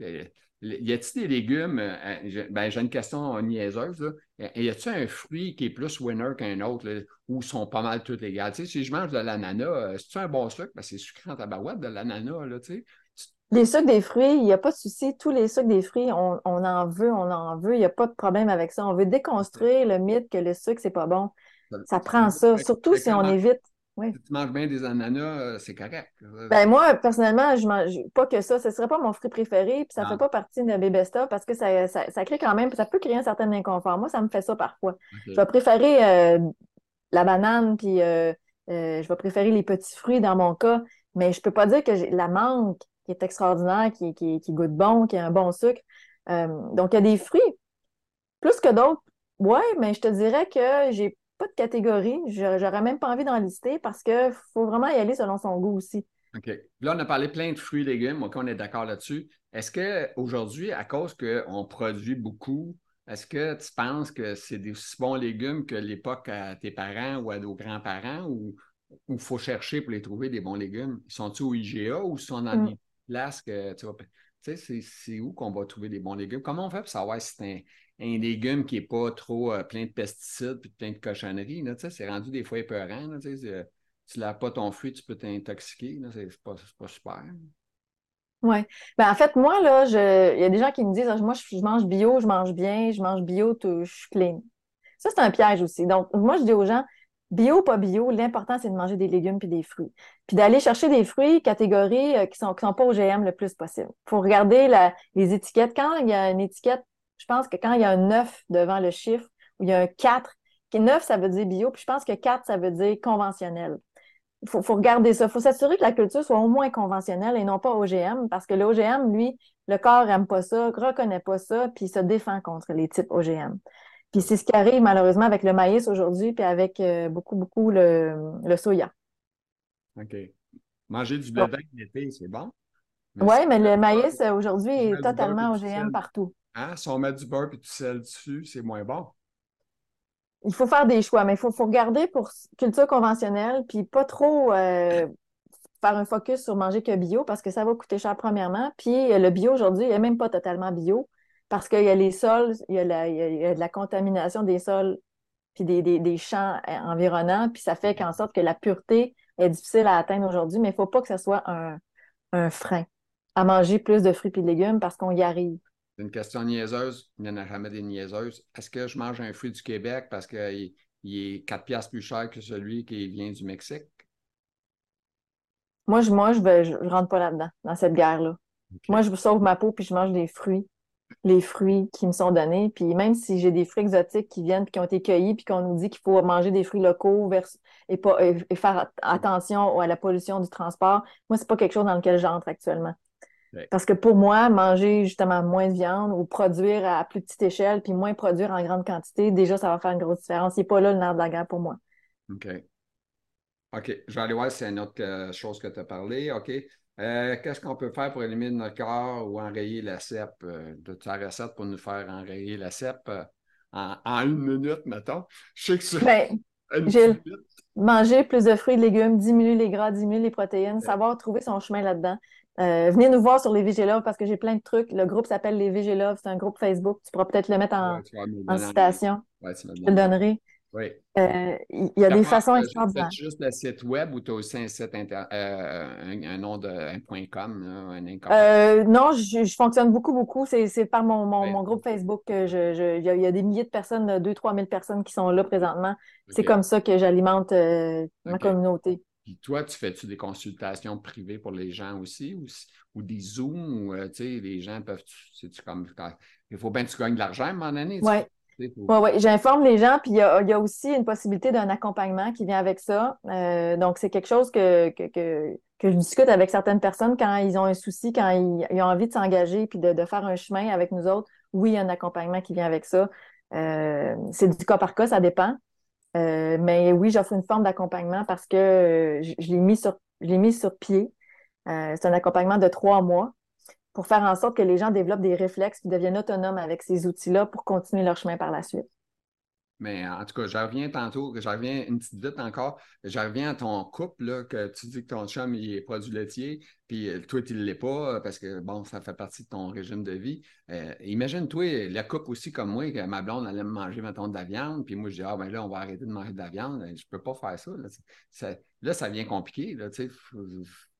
Y a-t-il des légumes? Euh, ben, j'ai une question niaiseuse. Y a-t-il un fruit qui est plus winner qu'un autre, ou sont pas mal tous égales? si je mange de l'ananas, euh, c'est-tu un bon sucre? Ben, c'est sucré en tabarouette de l'ananas, là, tu sais. Les sucres des fruits, il n'y a pas de souci. Tous les sucres des fruits, on, en veut, on en veut. Il n'y a pas de problème avec ça. On veut déconstruire le mythe que le sucre, c'est pas bon. Ça prend ça, surtout si on évite. Si tu manges bien des ananas, euh, c'est correct. Ben moi, personnellement, je mange pas que ça. Ce ne serait pas mon fruit préféré, puis ça ne fait pas partie de mes stop parce que ça, ça, crée quand même, ça peut créer un certain inconfort. Moi, ça me fait ça parfois. Je vais préférer euh, la banane, puis euh, je vais préférer les petits fruits dans mon cas, mais je ne peux pas dire que la mangue, qui est extraordinaire, qui, qui, goûte bon, qui a un bon sucre. Euh, donc, il y a des fruits. Plus que d'autres, oui, mais je te dirais que j'ai pas de catégorie. J'aurais même pas envie d'en lister parce qu'il faut vraiment y aller selon son goût aussi. OK. Là, on a parlé plein de fruits et légumes. OK, on est d'accord là-dessus. Est-ce qu'aujourd'hui, à cause qu'on produit beaucoup, est-ce que tu penses que c'est des aussi bons légumes que l'époque à tes parents ou à nos grands-parents ou il faut chercher pour les trouver des bons légumes? Ils sont-ils au IGA ou sont dans mm place que tu vois. Tu sais, c'est où qu'on va trouver des bons légumes? Comment on fait pour savoir si c'est un, légume qui n'est pas trop euh, plein de pesticides et plein de cochonneries? C'est rendu des fois épeurant. Là, tu sais, tu n'as pas ton fruit, tu peux t'intoxiquer. C'est pas, pas super. Oui. Ben, en fait, moi, là, il y a des gens qui me disent moi, je, mange bio, je mange bien, je mange bio, je suis clean. Ça, c'est un piège aussi. Donc, moi, je dis aux gens Bio, pas bio, l'important, c'est de manger des légumes puis des fruits. Puis d'aller chercher des fruits catégories euh, qui sont, qui sont pas OGM le plus possible. Il faut regarder les étiquettes. Quand il y a une étiquette, je pense que quand il y a un 9 devant le chiffre, ou il y a un 4, 9, ça veut dire bio, puis je pense que 4, ça veut dire conventionnel. Il faut, regarder ça. Il faut s'assurer que la culture soit au moins conventionnelle et non pas OGM, parce que l'OGM, lui, le corps n'aime pas ça, reconnaît pas ça, puis se défend contre les types OGM. Puis c'est ce qui arrive malheureusement avec le maïs aujourd'hui, puis avec euh, beaucoup, beaucoup le, soya. OK. Manger du blé l'été, c'est bon? Oui, mais le maïs aujourd'hui est totalement OGM partout. Ah, Si on met du beurre et du sel dessus, c'est moins bon. Il faut faire des choix, mais il faut, regarder pour culture conventionnelle, puis pas trop euh, faire un focus sur manger que bio parce que ça va coûter cher premièrement. Puis le bio aujourd'hui, il n'est même pas totalement bio parce qu'il y a les sols, il y a, de la contamination des sols puis des, champs euh, environnants, puis ça fait qu'en sorte que la pureté est difficile à atteindre aujourd'hui, mais il ne faut pas que ce soit un, frein à manger plus de fruits et de légumes parce qu'on y arrive. Une question niaiseuse, il n'y en a jamais des niaiseuses. Est-ce que je mange un fruit du Québec parce qu'il est 4 piastres plus cher que celui qui vient du Mexique? Moi, je, moi, je ne rentre pas là-dedans, dans cette guerre-là. Moi, je sauve ma peau puis je mange des fruits les fruits qui me sont donnés. Puis même si j'ai des fruits exotiques qui viennent, puis qui ont été cueillis, puis qu'on nous dit qu'il faut manger des fruits locaux et, pas, et, faire attention à la pollution du transport, moi, c'est pas quelque chose dans lequel j'entre actuellement. Parce que pour moi, manger justement moins de viande ou produire à plus petite échelle, puis moins produire en grande quantité, déjà, ça va faire une grosse différence. Il n'est pas là le nerf de la guerre pour moi. OK. OK. Je vais aller voir si c'est une autre euh, chose que tu as parlé. OK. Euh, qu'est-ce qu'on peut faire pour éliminer notre corps ou enrayer la CEP? Euh, de ta recette pour nous faire enrayer la CEP en, une minute, mettons. Je sais que c'est. Ben, j'ai manger plus de fruits et de légumes, diminuer les gras, diminuer les protéines, savoir trouver son chemin là-dedans. Venez nous voir sur les Vigilove parce que j'ai plein de trucs. Le groupe s'appelle les Vigilove, c'est un groupe Facebook. Tu pourras peut-être le mettre en, citation. je te le donnerai. Oui. Euh, il y a des façons extraordinaires. Tu juste le site web ou tu as aussi un site euh, un, nom de un point .com, un euh, Non, je, fonctionne beaucoup, beaucoup. C'est par mon, mon, groupe Facebook que je, il, y a, des milliers de personnes, 2-3 000 personnes qui sont là présentement. C'est comme ça que j'alimente ma communauté. Puis toi, tu fais-tu des consultations privées pour les gens aussi ou, ou des Zooms ou tu sais, les gens peuvent. -tu, comme, il faut bien que tu gagnes de l'argent à un moment donné. Oui. Oui, oui, j'informe les gens, puis il y a, aussi une possibilité d'un accompagnement qui vient avec ça. Euh, donc, c'est quelque chose que, que, je discute avec certaines personnes quand ils ont un souci, quand ils, ont envie de s'engager puis de, faire un chemin avec nous autres. Oui, il y a un accompagnement qui vient avec ça. Euh, c'est du cas par cas, ça dépend. Euh, mais oui, j'offre une forme d'accompagnement parce que je, je l'ai mis sur, mis sur pied. c'est un accompagnement de trois mois pour faire en sorte que les gens développent des réflexes et deviennent autonomes avec ces outils-là pour continuer leur chemin par la suite. Mais en tout cas, je reviens tantôt, je reviens une petite vite encore, je reviens à ton couple, là, que tu dis que ton chum, il est produit laitier, puis euh, toi, tu ne l'es pas, parce que, bon, ça fait partie de ton régime de vie. Euh, imagine, toi, la coupe aussi comme moi, que ma blonde allait me manger, mettons, de la viande, puis moi, je dis, ah, ben là, on va arrêter de manger de la viande. Je ne peux pas faire ça. Là, ça, là, ça devient compliqué, là, tu sais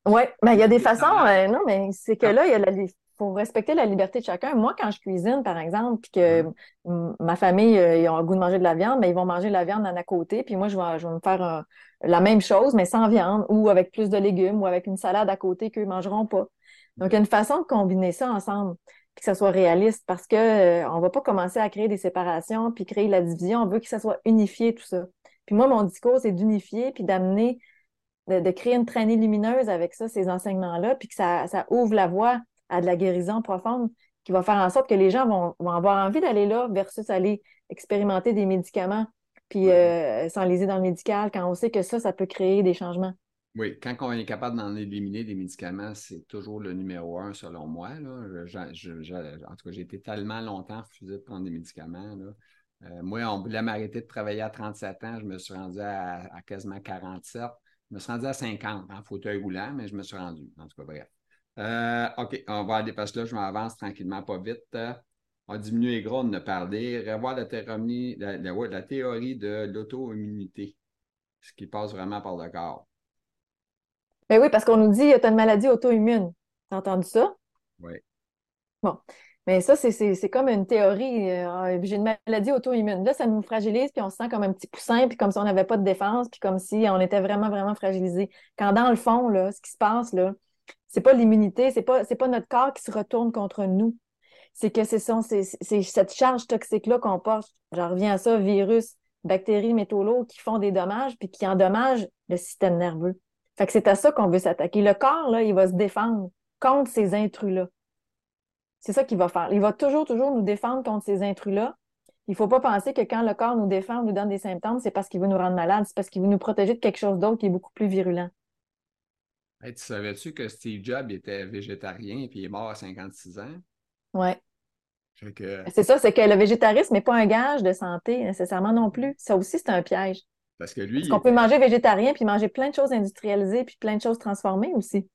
oui, mais il y a des façons, euh, non, mais c'est que ah. là, il faut respecter la liberté de chacun. Moi, quand je cuisine, par exemple, puis que ma famille, euh, ils ont le goût de manger de la viande, mais ils vont manger de la viande à côté, puis moi, je vais, je vais me faire la même chose, mais sans viande, ou avec plus de légumes, ou avec une salade à côté qu'eux ne mangeront pas. Donc, il y a une façon de combiner ça ensemble, puis que ça soit réaliste, parce qu'on euh, ne va pas commencer à créer des séparations, puis créer la division. On veut que ça soit unifié, tout ça. Puis moi, mon discours, c'est d'unifier, puis d'amener de, créer une traînée lumineuse avec ça, ces enseignements-là, puis que ça, ouvre la voie à de la guérison profonde qui va faire en sorte que les gens vont, avoir envie d'aller là versus aller expérimenter des médicaments puis euh, s'enliser dans le médical quand on sait que ça, ça peut créer des changements. Oui, quand on est capable d'en éliminer des médicaments, c'est toujours le numéro un selon moi. Là. en tout cas, j'ai été tellement longtemps refusé de prendre des médicaments. Euh, moi, on voulait m'arrêter de travailler à 37 ans. Je me suis rendu à, à quasiment 47. Je me suis rendu à 50 en fauteuil roulant, mais je me suis rendu. En tout cas, bref. Euh, OK, on va aller parce que là, je m'avance tranquillement, pas vite. On diminue les gros, on a parlé. Revoir la, théorie, la, la, théorie de l'auto-immunité, ce qui passe vraiment par le corps. Ben oui, parce qu'on nous dit que tu as une maladie auto-immune. Tu as entendu ça? Oui. Bon. Mais ça, c'est comme une théorie. Euh, j'ai une maladie auto-immune. Là, ça nous fragilise, puis on se sent comme un petit poussin, puis comme si on n'avait pas de défense, puis comme si on était vraiment, vraiment fragilisé. Quand dans le fond, là, ce qui se passe, là, c'est pas l'immunité, c'est pas, pas notre corps qui se retourne contre nous. C'est que c'est cette charge toxique-là qu'on porte. J'en reviens à ça, virus, bactéries, métaux lourds qui font des dommages, puis qui endommagent le système nerveux. Fait que c'est à ça qu'on veut s'attaquer. Le corps, là, il va se défendre contre ces intrus-là. C'est ça qu'il va faire. Il va toujours, toujours nous défendre contre ces intrus-là. Il ne faut pas penser que quand le corps nous défend, nous donne des symptômes, c'est parce qu'il veut nous rendre malades, c'est parce qu'il veut nous protéger de quelque chose d'autre qui est beaucoup plus virulent. Tu savais-tu que Steve Jobs était végétarien et puis il est mort à 56 ans? Oui. C'est ça, c'est que le végétarisme n'est pas un gage de santé nécessairement non plus. Ça aussi, c'est un piège. Parce que lui. Parce qu'on peut manger végétarien puis manger plein de choses industrialisées puis plein de choses transformées aussi.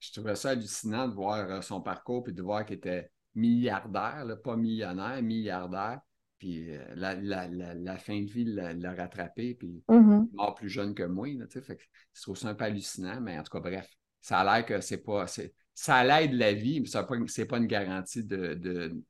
Je trouvais ça hallucinant de voir euh, son parcours puis de voir qu'il était milliardaire, pas millionnaire, milliardaire. Puis euh, la, fin de vie l'a rattrapé, puis mm-hmm. mort plus jeune que moi. fait que je trouve ça un peu hallucinant, mais en tout cas, bref, ça a l'air que c'est pas. Ça l'aide la vie, mais ce n'est pas, une garantie de.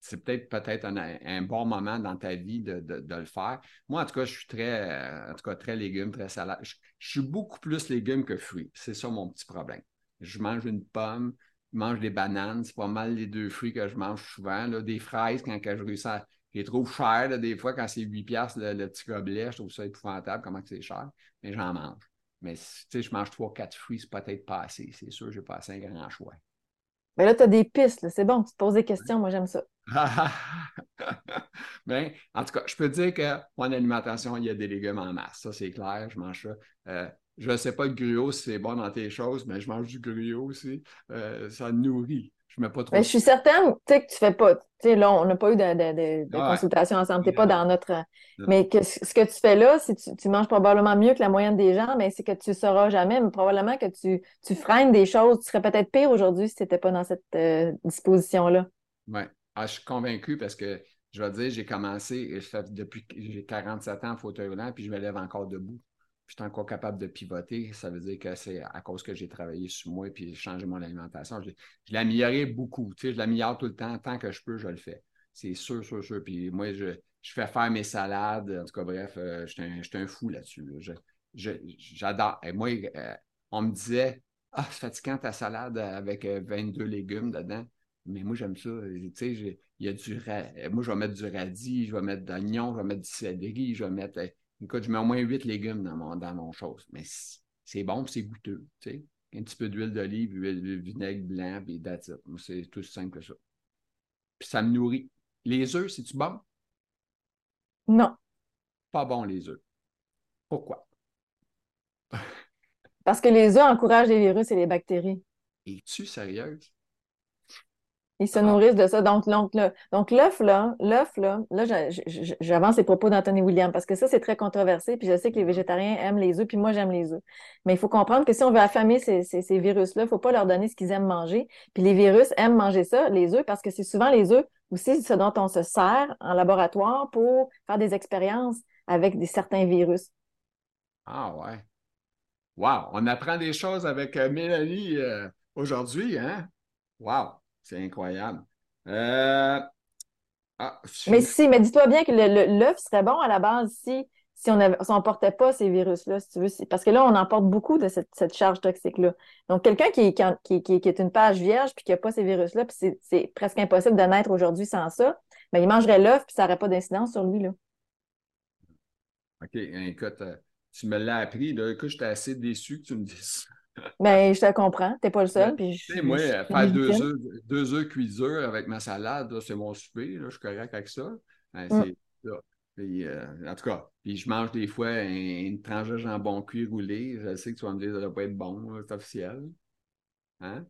c'est peut-être peut-être un, bon moment dans ta vie de, le faire. Moi, en tout cas, je suis très, euh, en tout cas, très légumes, très salade. je suis beaucoup plus légumes que fruits. C'est ça mon petit problème je mange une pomme, mange des bananes. C'est pas mal les deux fruits que je mange souvent. Là. Des fraises, quand que je réussis à. Je les trouve chers, des fois, quand c'est 8 piastres le, petit gobelet, je trouve ça épouvantable, comment c'est cher. Mais j'en mange. Mais si je mange 3-4 fruits, c'est peut-être pas assez. C'est sûr, j'ai pas assez un grand choix. Mais là, tu as des pistes, c'est bon, tu te poses des questions, moi j'aime ça. Bien, en tout cas, je peux te dire que mon alimentation, il y a des légumes en masse. Ça, c'est clair, je mange ça. Euh, je ne sais pas le gruau si c'est bon dans tes choses, mais je mange du gruau aussi. Euh, ça nourrit. Je mets pas trop. Mais je suis certaine que tu fais pas. là, on n'a pas eu de, consultation ensemble. Tu n'es pas dans notre. Mais ce que tu fais là, c'est tu, tu manges probablement mieux que la moyenne des gens, mais c'est que tu ne sauras jamais. Mais probablement que tu, tu freines des choses. Tu serais peut-être pire aujourd'hui si tu n'étais pas dans cette euh, disposition-là. Oui. Ah, je suis convaincu parce que je vais te dire, j'ai commencé, depuis que j'ai 47 ans en fauteuil roulant, puis je me lève encore debout je suis encore capable de pivoter. Ça veut dire que c'est à cause que j'ai travaillé sur moi et changé mon alimentation. Je, l'ai amélioré beaucoup. je l'améliore tout le temps. Tant que je peux, je le fais. C'est sûr, sûr, sûr. Puis moi, je, fais faire mes salades. En tout cas, bref, euh, je suis un, fou là-dessus. J'adore. Et moi, euh, on me disait Ah, c'est fatigant ta salade avec 22 euh, légumes dedans. Mais moi, j'aime ça. il y a du Moi, je vais mettre du radis, je vais mettre de l'oignon, je vais mettre du céleri, je vais mettre Écoute, je mets au moins 8 légumes dans mon, dans mon chose. Mais c'est bon c'est goûteux. Tu sais. Un petit peu d'huile d'olive, huile, vinaigre blanc, puis that's C'est tout simple que ça. Puis ça me nourrit. Les œufs, c'est-tu bon? Non. Pas bon, les œufs. Pourquoi? Parce que les œufs encouragent les virus et les bactéries. Es-tu sérieuse? Ils se nourrissent de ça. Donc, donc, l'œuf, là, l'œuf, là, là, j'avance les propos d'Anthony William parce que ça, c'est très controversé. Puis je sais que les végétariens aiment les œufs, puis moi, j'aime les œufs. Mais il faut comprendre que si on veut affamer ces, ces, virus-là, il ne faut pas leur donner ce qu'ils aiment manger. Puis les virus aiment manger ça, les œufs, parce que c'est souvent les œufs aussi ce dont on se sert en laboratoire pour faire des expériences avec des, certains virus. Ah ouais. Wow! On apprend des choses avec euh, Mélanie euh, aujourd'hui, hein? Wow! C'est incroyable. Euh, ah, mais si, mais dis-toi bien que l'œuf serait bon à la base si, si on ne portait pas ces virus-là, si tu veux. Parce que là, on emporte beaucoup de cette, charge toxique-là. Donc, quelqu'un qui, qui, est une page vierge puis qui n'a pas ces virus-là, puis c'est presque impossible de naître aujourd'hui sans ça, mais il mangerait l'œuf puis ça n'aurait pas d'incidence sur lui. Là. OK, écoute, euh, tu me l'as appris. Là. Écoute, j'étais assez déçu que tu me dises mais ben, je te comprends, tu n'es pas le seul. Puis moi, faire deux œufs, deux œufs cuiseurs avec ma salade, c'est mon souper, je suis correct avec ça. Ben, mm. ça. Euh, en tout cas, puis je mange des fois une tranche de jambon cuit roulé. Je sais que tu vas me dire que ça ne doit pas être bon, c'est officiel. Hein?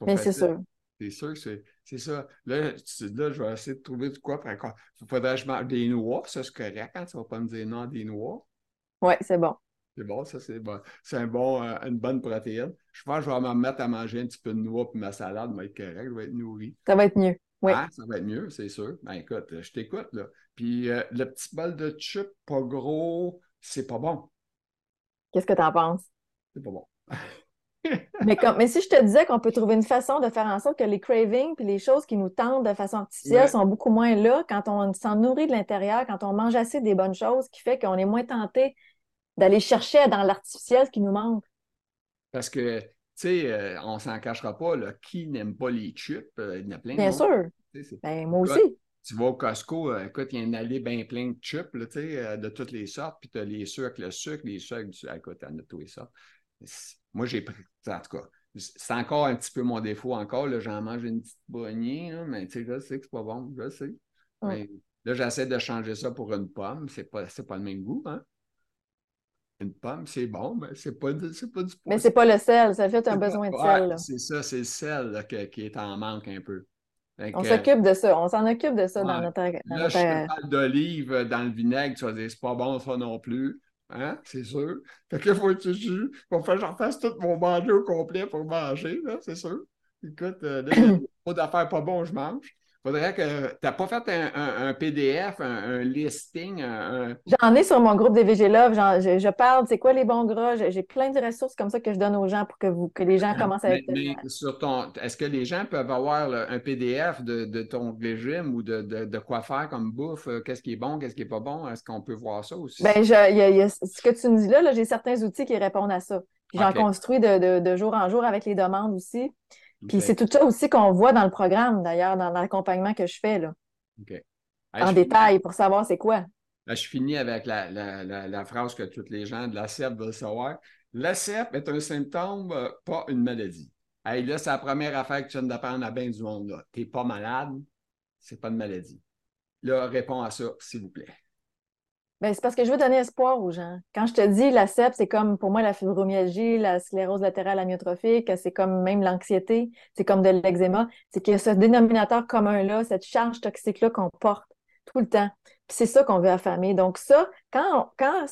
Mais c'est sûr. C'est sûr que c'est ça. Là, là, je vais essayer de trouver du quoi. Il faudrait que je mange des noix. Ça, c'est correct. Hein? Tu ne vas pas me dire non des noix. Oui, c'est bon. C'est bon, ça, c'est bon. C'est un bon, euh, une bonne protéine. Je pense que je vais me mettre à manger un petit peu de noix puis ma salade va être correcte, je vais être nourri. Ça va être mieux. Oui. Ah, ça va être mieux, c'est sûr. Ben écoute, je t'écoute, là. Puis euh, le petit bol de chip, pas gros, c'est pas bon. Qu'est-ce que tu en penses? C'est pas bon. mais, mais si je te disais qu'on peut trouver une façon de faire en sorte que les cravings puis les choses qui nous tentent de façon artificielle sont beaucoup moins là quand on s'en nourrit de l'intérieur, quand on mange assez des bonnes choses, qui fait qu'on est moins tenté d'aller chercher dans l'artificiel ce qui nous manque. Parce que, tu sais, euh, on s'en cachera pas, là, qui n'aime pas les chips? Euh, il y en a plein. Bien sûr. Ben, moi aussi. Tu vas au Costco, euh, écoute, il y a une allée bien plein de chips, là, sais, de toutes les sortes, puis tu as les sucres, le sucre, les sucres, du... écoute, tu en as tous les sortes. Moi, j'ai pris, en tout cas, c'est encore un petit peu mon défaut encore, là, j'en mange une petite poignée, mais tu sais, je sais que c'est pas bon, je sais. Mais là, j'essaie de changer ça pour une pomme, c'est pas, pas le même goût, hein? Une pomme, c'est bon, mais c'est pas, pas du Mais c'est pas le sel, ça fait un besoin de sel. c'est ça, c'est le sel qui est en manque un peu. on s'occupe de ça, on s'en occupe de ça dans notre. Dans là, je d'olive dans le vinaigre, tu vas dire, c'est pas bon ça non plus. Hein? C'est sûr. Fait que faut que je faut j'en fasse tout mon manger au complet pour manger, là, c'est sûr. Écoute, euh, là, pas d'affaires pas bon, je mange faudrait que. Tu n'as pas fait un, PDF, un, listing? J'en ai sur mon groupe des VG Love. Je, je, parle, c'est quoi les bons gras? J'ai plein de ressources comme ça que je donne aux gens pour que, vous, que les gens commencent à être. Mais sur ton. Est-ce que les gens peuvent avoir un PDF de, ton régime ou de, quoi faire comme bouffe? Euh, qu'est-ce qui est bon, qu'est-ce qui n'est pas bon? Est-ce qu'on peut voir ça aussi? Bien, ce que tu me dis là, là j'ai certains outils qui répondent à ça. J'en construis de, jour en jour avec les demandes aussi. Puis c'est tout ça aussi qu'on voit dans le programme, d'ailleurs, dans l'accompagnement que je fais, là. en détail, pour savoir c'est quoi. je finis avec la, phrase que tous les gens de la CEP veulent savoir. La CEP est un symptôme, euh, pas une maladie. Hey, là, c'est la première affaire que tu viens d'apprendre à bien du monde. Tu n'es pas malade, c'est pas une maladie. Là, réponds à ça, s'il vous plaît. Ben, c'est parce que je veux donner espoir aux gens. Quand je te dis la CEP, c'est comme pour moi la fibromyalgie, la sclérose latérale amyotrophique, c'est comme même l'anxiété, c'est comme de l'eczéma. C'est qu'il y a ce dénominateur commun-là, cette charge toxique-là qu'on porte tout le temps. c'est ça qu'on veut affamer. Donc, ça, quand, quand,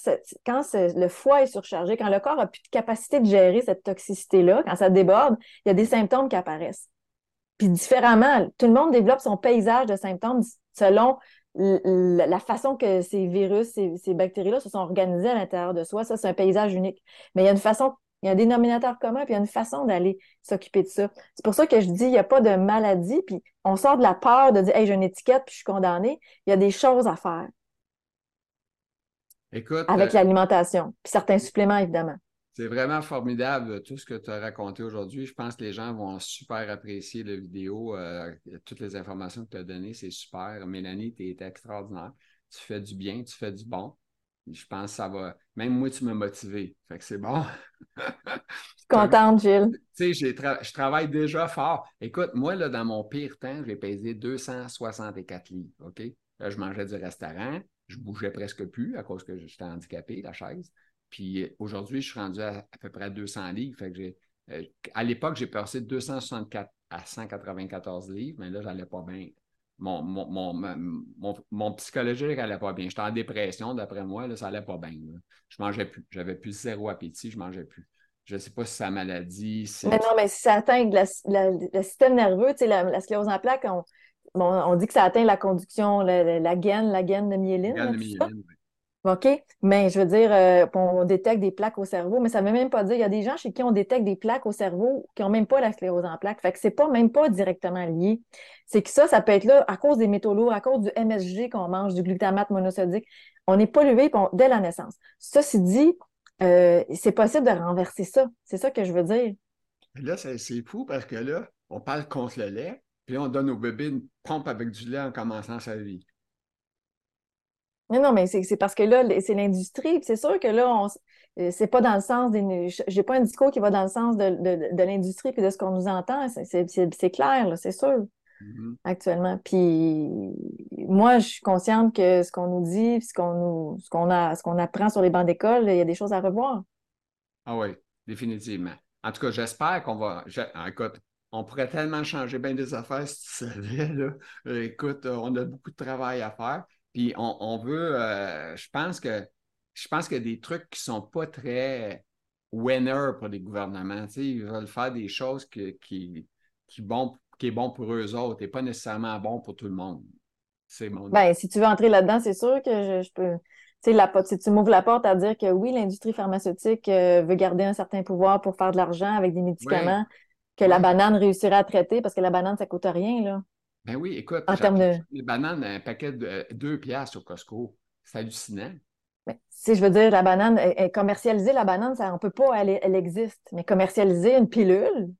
quand le foie est surchargé, quand le corps n'a plus de capacité de gérer cette toxicité-là, quand ça déborde, il y a des symptômes qui apparaissent. Puis différemment, tout le monde développe son paysage de symptômes selon la façon que ces virus, ces, bactéries-là se sont organisées à l'intérieur de soi, ça, c'est un paysage unique. Mais il y a une façon, il y a un dénominateur commun, puis il y a une façon d'aller s'occuper de ça. C'est pour ça que je dis, il n'y a pas de maladie, puis on sort de la peur de dire, hey, j'ai une étiquette, puis je suis condamné. Il y a des choses à faire. Écoute. Avec euh, l'alimentation, puis certains suppléments, évidemment. C'est vraiment formidable tout ce que tu as raconté aujourd'hui. Je pense que les gens vont super apprécier la vidéo. Euh, toutes les informations que tu as données, c'est super. Mélanie, tu es extraordinaire. Tu fais du bien, tu fais du bon. Je pense que ça va. Même moi, tu m'as motivé. Fait que c'est bon. je suis contente, Gilles. Tu sais, je travaille déjà fort. Écoute, moi, là, dans mon pire temps, j'ai pesé 264 livres. OK? Là, je mangeais du restaurant. Je bougeais presque plus à cause que j'étais handicapé, la chaise. Puis aujourd'hui, je suis rendu à, peu près 200 livres. Fait que euh, à l'époque, j'ai passé de 264 à 194 livres, mais là, j'allais pas bien. Mon, mon, psychologique n'allait pas bien. J'étais en dépression, d'après moi, là, ça allait pas bien. Je mangeais plus. J'avais plus zéro appétit, je mangeais plus. Je ne sais pas si c'est la maladie. Mais non, mais si ça atteint le système nerveux, la, la sclérose en plaques, on, on, dit que ça atteint la conduction, la, gaine, la gaine de myéline. La gaine de myéline, oui. OK? Mais je veux dire, euh, on détecte des plaques au cerveau, mais ça ne veut même pas dire, il y a des gens chez qui on détecte des plaques au cerveau qui n'ont même pas la sclérose en plaques. Fait que c'est pas même pas directement lié. C'est que ça, ça peut être là à cause des métaux lourds, à cause du MSG qu'on mange, du glutamate monosodique. On est pollué dès la naissance. Ceci dit, euh, c'est possible de renverser ça. C'est ça que je veux dire. Là, c'est fou parce que là, on parle contre le lait, puis on donne au bébé une pompe avec du lait en commençant sa vie. Non, non, mais c'est parce que là, c'est l'industrie. C'est sûr que là, on euh, c'est pas dans le sens des. J'ai pas un discours qui va dans le sens de, de, l'industrie et de ce qu'on nous entend. C'est clair, c'est sûr, mm-hmm. actuellement. Puis moi, je suis consciente que ce qu'on nous dit, ce qu'on nous ce qu'on a ce qu'on apprend sur les bancs d'école, il y a des choses à revoir. Ah oui, définitivement. En tout cas, j'espère qu'on va. Ah, écoute, on pourrait tellement changer bien des affaires si tu savais. Là. Écoute, on a beaucoup de travail à faire. Puis on, veut, euh, je pense que je pense qu'il y a des trucs qui ne sont pas très winner pour les gouvernements. ils veulent faire des choses qui, qui, qui, bon, qui est bon pour eux autres et pas nécessairement bon pour tout le monde. C'est mon ben, si tu veux entrer là-dedans, c'est sûr que je, peux. La, si tu m'ouvres la porte à dire que oui, l'industrie pharmaceutique euh, veut garder un certain pouvoir pour faire de l'argent avec des médicaments que la banane réussirait à traiter parce que la banane, ça ne coûte rien. Là. Ben oui, écoute, en termes de... les bananes, un paquet de 2 piastres au Costco. C'est hallucinant. Ben, si je veux dire, la banane, commercialiser la banane, ça, on ne peut pas, elle, elle, existe. Mais commercialiser une pilule,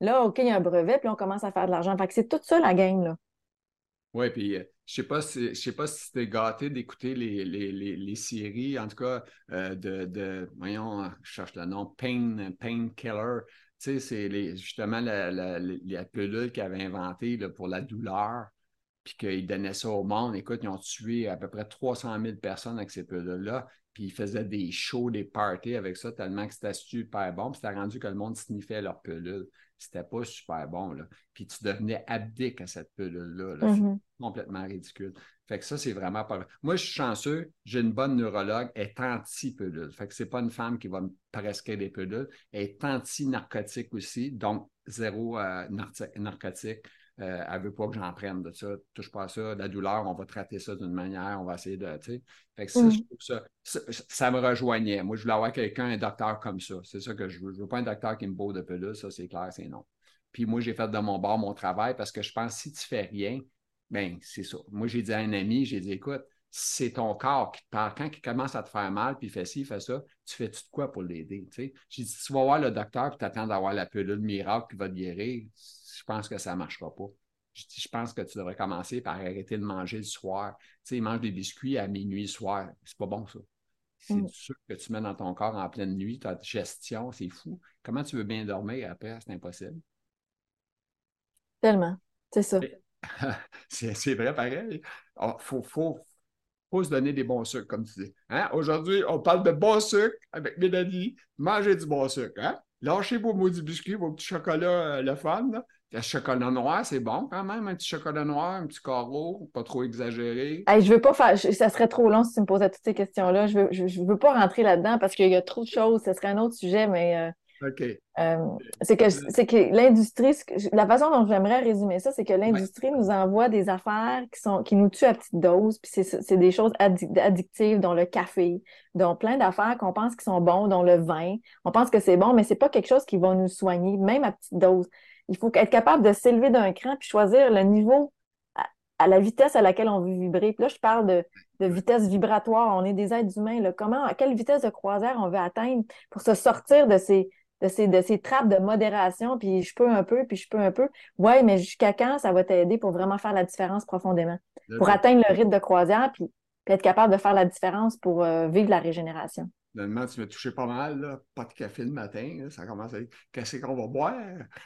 là, OK, il y a un brevet, puis on commence à faire de l'argent. Fait que c'est tout ça la game, là. Oui, puis euh, je ne sais pas si je sais pas si c'était gâté d'écouter les, les, les, séries, en tout cas, euh, de, de, voyons, je cherche le nom, Pain, Killer. Tu sais, c'est justement la, la, la pilule qu'ils avaient inventée pour la douleur, puis qu'ils donnaient ça au monde. Écoute, ils ont tué à peu près 300 000 personnes avec ces pilules-là, puis ils faisaient des shows, des parties avec ça, tellement que c'était super bon, puis c'était rendu que le monde sniffait leur pilule. C'était pas super bon, là. Puis tu devenais abdique à cette pilule-là. Mm-hmm. complètement ridicule. Fait que ça, c'est vraiment pas. Moi, je suis chanceux, j'ai une bonne neurologue, elle est anti-pilule. Fait que c'est pas une femme qui va me prescrire des pilules. Elle est anti-narcotique aussi, donc zéro euh, narcotique. Euh, elle veut pas que j'en prenne de ça, touche pas à ça. La douleur, on va traiter ça d'une manière, on va essayer de. Fait que ça, je trouve ça, ça, me rejoignait. Moi, je voulais avoir quelqu'un, un docteur comme ça. C'est ça que je veux. Je veux pas un docteur qui me beau de pilules, ça, c'est clair, c'est non. Puis moi, j'ai fait de mon bord mon travail parce que je pense que si tu fais rien, ben, c'est ça. Moi, j'ai dit à un ami, j'ai dit, écoute, c'est ton corps qui te parle. Quand il commence à te faire mal, puis il fait ci, il fait ça, tu fais-tu de quoi pour l'aider? J'ai dit, tu vas voir le docteur, puis tu attends d'avoir la pilule miracle qui va te guérir. Je pense que ça ne marchera pas. Je dis, je pense que tu devrais commencer par arrêter de manger le soir. Tu sais, il mange des biscuits à minuit le soir. C'est pas bon, ça. C'est mm. sûr que tu mets dans ton corps en pleine nuit, ta gestion, c'est fou. Comment tu veux bien dormir après? C'est impossible. Tellement. C'est ça. c'est vrai, pareil. Il ah, faut, faut, se donner des bons sucres, comme tu dis. Hein? Aujourd'hui, on parle de bon sucre avec Mélanie. Mangez du bon sucre. Hein? Lâchez vos maudits biscuits, vos petits chocolats, euh, le fun. Le chocolat noir, c'est bon quand même, un petit chocolat noir, un petit carreau, pas trop exagéré. je veux pas faire, ça serait trop long si tu me posais toutes ces questions-là. Je veux, je, veux pas rentrer là-dedans parce qu'il y a trop de choses. Ce serait un autre sujet, mais euh, OK. Euh, c'est que, c'est que l'industrie, la façon dont j'aimerais résumer ça, c'est que l'industrie nous envoie des affaires qui, sont, qui nous tuent à petite dose, puis c'est des choses addictives, dont le café, dont plein d'affaires qu'on pense qui sont bons, dont le vin. On pense que c'est bon, mais c'est pas quelque chose qui va nous soigner, même à petite dose. Il faut être capable de s'élever d'un cran puis choisir le niveau à, la vitesse à laquelle on veut vibrer. Puis là, je parle de, de vitesse vibratoire. On est des êtres humains. Là. Comment, à quelle vitesse de croisière on veut atteindre pour se sortir de ces, de ces, de ces trappes de modération, puis je peux un peu, puis je peux un peu. Ouais, mais jusqu'à quand ça va t'aider pour vraiment faire la différence profondément? Pour atteindre le rythme de croisière, puis, être capable de faire la différence pour euh, vivre la régénération. Finalement, tu m'as touché pas mal, là. pas de café le matin, ça commence à dire qu'est-ce qu'on va boire?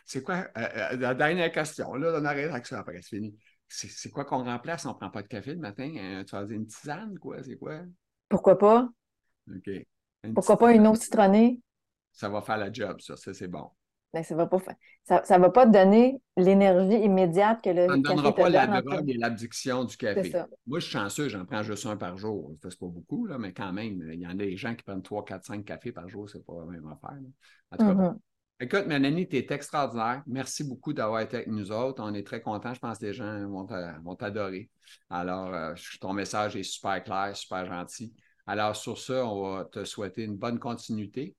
C'est quoi? Euh, euh, la dernière question, là, on arrête avec ça après, c'est fini. C'est quoi qu'on remplace? On prend pas de café le matin? tu vas dire une tisane, quoi? C'est quoi? Pourquoi pas? OK. Pourquoi pas une eau citronnée? Ça va faire la job, ça, ça c'est bon. Mais ça va pas ça, ça va pas te donner l'énergie immédiate que le Ça ne donnera pas la drogue et l'addiction du café. Moi, je suis chanceux, j'en prends juste un par jour. C'est pas beaucoup, là, mais quand même, il y en a des gens qui prennent 3, 4, 5 cafés par jour, c'est pas la même affaire. En tout cas, mm-hmm. Écoute, Mélanie, tu es extraordinaire. Merci beaucoup d'avoir été avec nous autres. On est très contents. Je pense que les gens vont t'adorer. Alors, euh, ton message est super clair, super gentil. Alors, sur ça, on va te souhaiter une bonne continuité.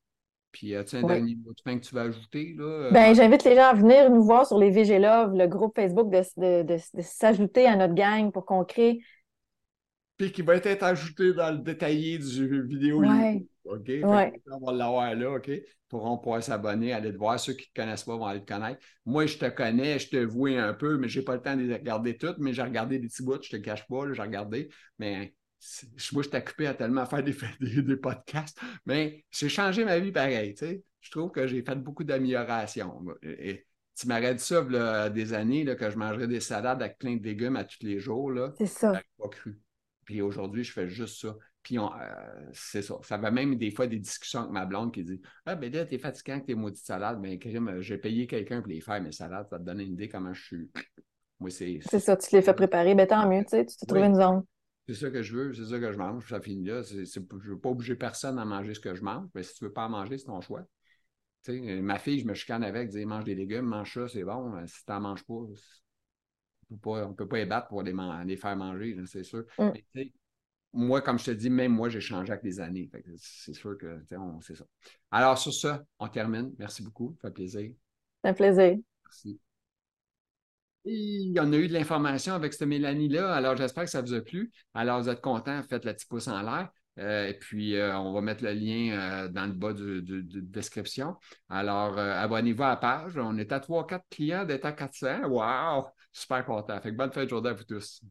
Puis, as-tu un dernier mot de fin que tu veux ajouter? Là? Euh, ben, j'invite les gens à venir nous voir sur les VG Love, le groupe Facebook, de, s'ajouter à notre gang pour qu'on crée. Puis qui va être ajouté dans le détaillé du vidéo. Ouais. OK? Ouais. On va l'avoir là, OK? Pourront pouvoir s'abonner, aller te voir. Ceux qui ne te connaissent pas vont aller te connaître. Moi, je te connais, je te vois un peu, mais je n'ai pas le temps de les regarder toutes, mais j'ai regardé des petits bouts, je ne te cache pas, j'ai regardé. Mais moi, je t'ai occupé à tellement faire des, des, podcasts, mais j'ai changé ma vie pareil. Je trouve que j'ai fait beaucoup d'améliorations. tu dit ça des années là, que je mangerais des salades avec plein de légumes à tous les jours. C'est ça. pas cru. Puis aujourd'hui, je fais juste ça. Puis euh, c'est ça. Ça va même des fois des discussions avec ma blonde qui dit Ah, ben là, t'es fatiguant avec tes maudites salades. Mais ben, j'ai payé quelqu'un pour les faire, mes salades. Ça te donne une idée comment je suis. Moi, c'est. C'est ça, tu les fais préparer. Ben tant mieux, tu sais, tu t'es trouvé une zone. C'est ça que je veux, c'est ça que je mange, ça finit là. je ne veux pas obliger personne à manger ce que je mange, mais si tu ne veux pas en manger, c'est ton choix. ma fille, je me chicane avec, dit mange des légumes, mange ça, c'est bon. Si tu n'en manges pas, on ne peut pas les battre pour les, les faire manger, c'est sûr. Mm. moi, comme je te dis, même moi, j'ai changé avec les années. C'est sûr que c'est ça. Alors, sur ça, on termine. Merci beaucoup. Ça fait plaisir. C'est un plaisir. Merci. Il y en a eu de l'information avec cette Mélanie-là, alors j'espère que ça vous a plu. Alors, vous êtes contents, faites le petit pouce en l'air. Euh, et puis, euh, on va mettre le lien euh, dans le bas de, de, description. Alors, abonnez-vous à la page. On est à 3-4 clients d'être à 400. Wow! Super content. Fait que bonne fin de journée à vous tous.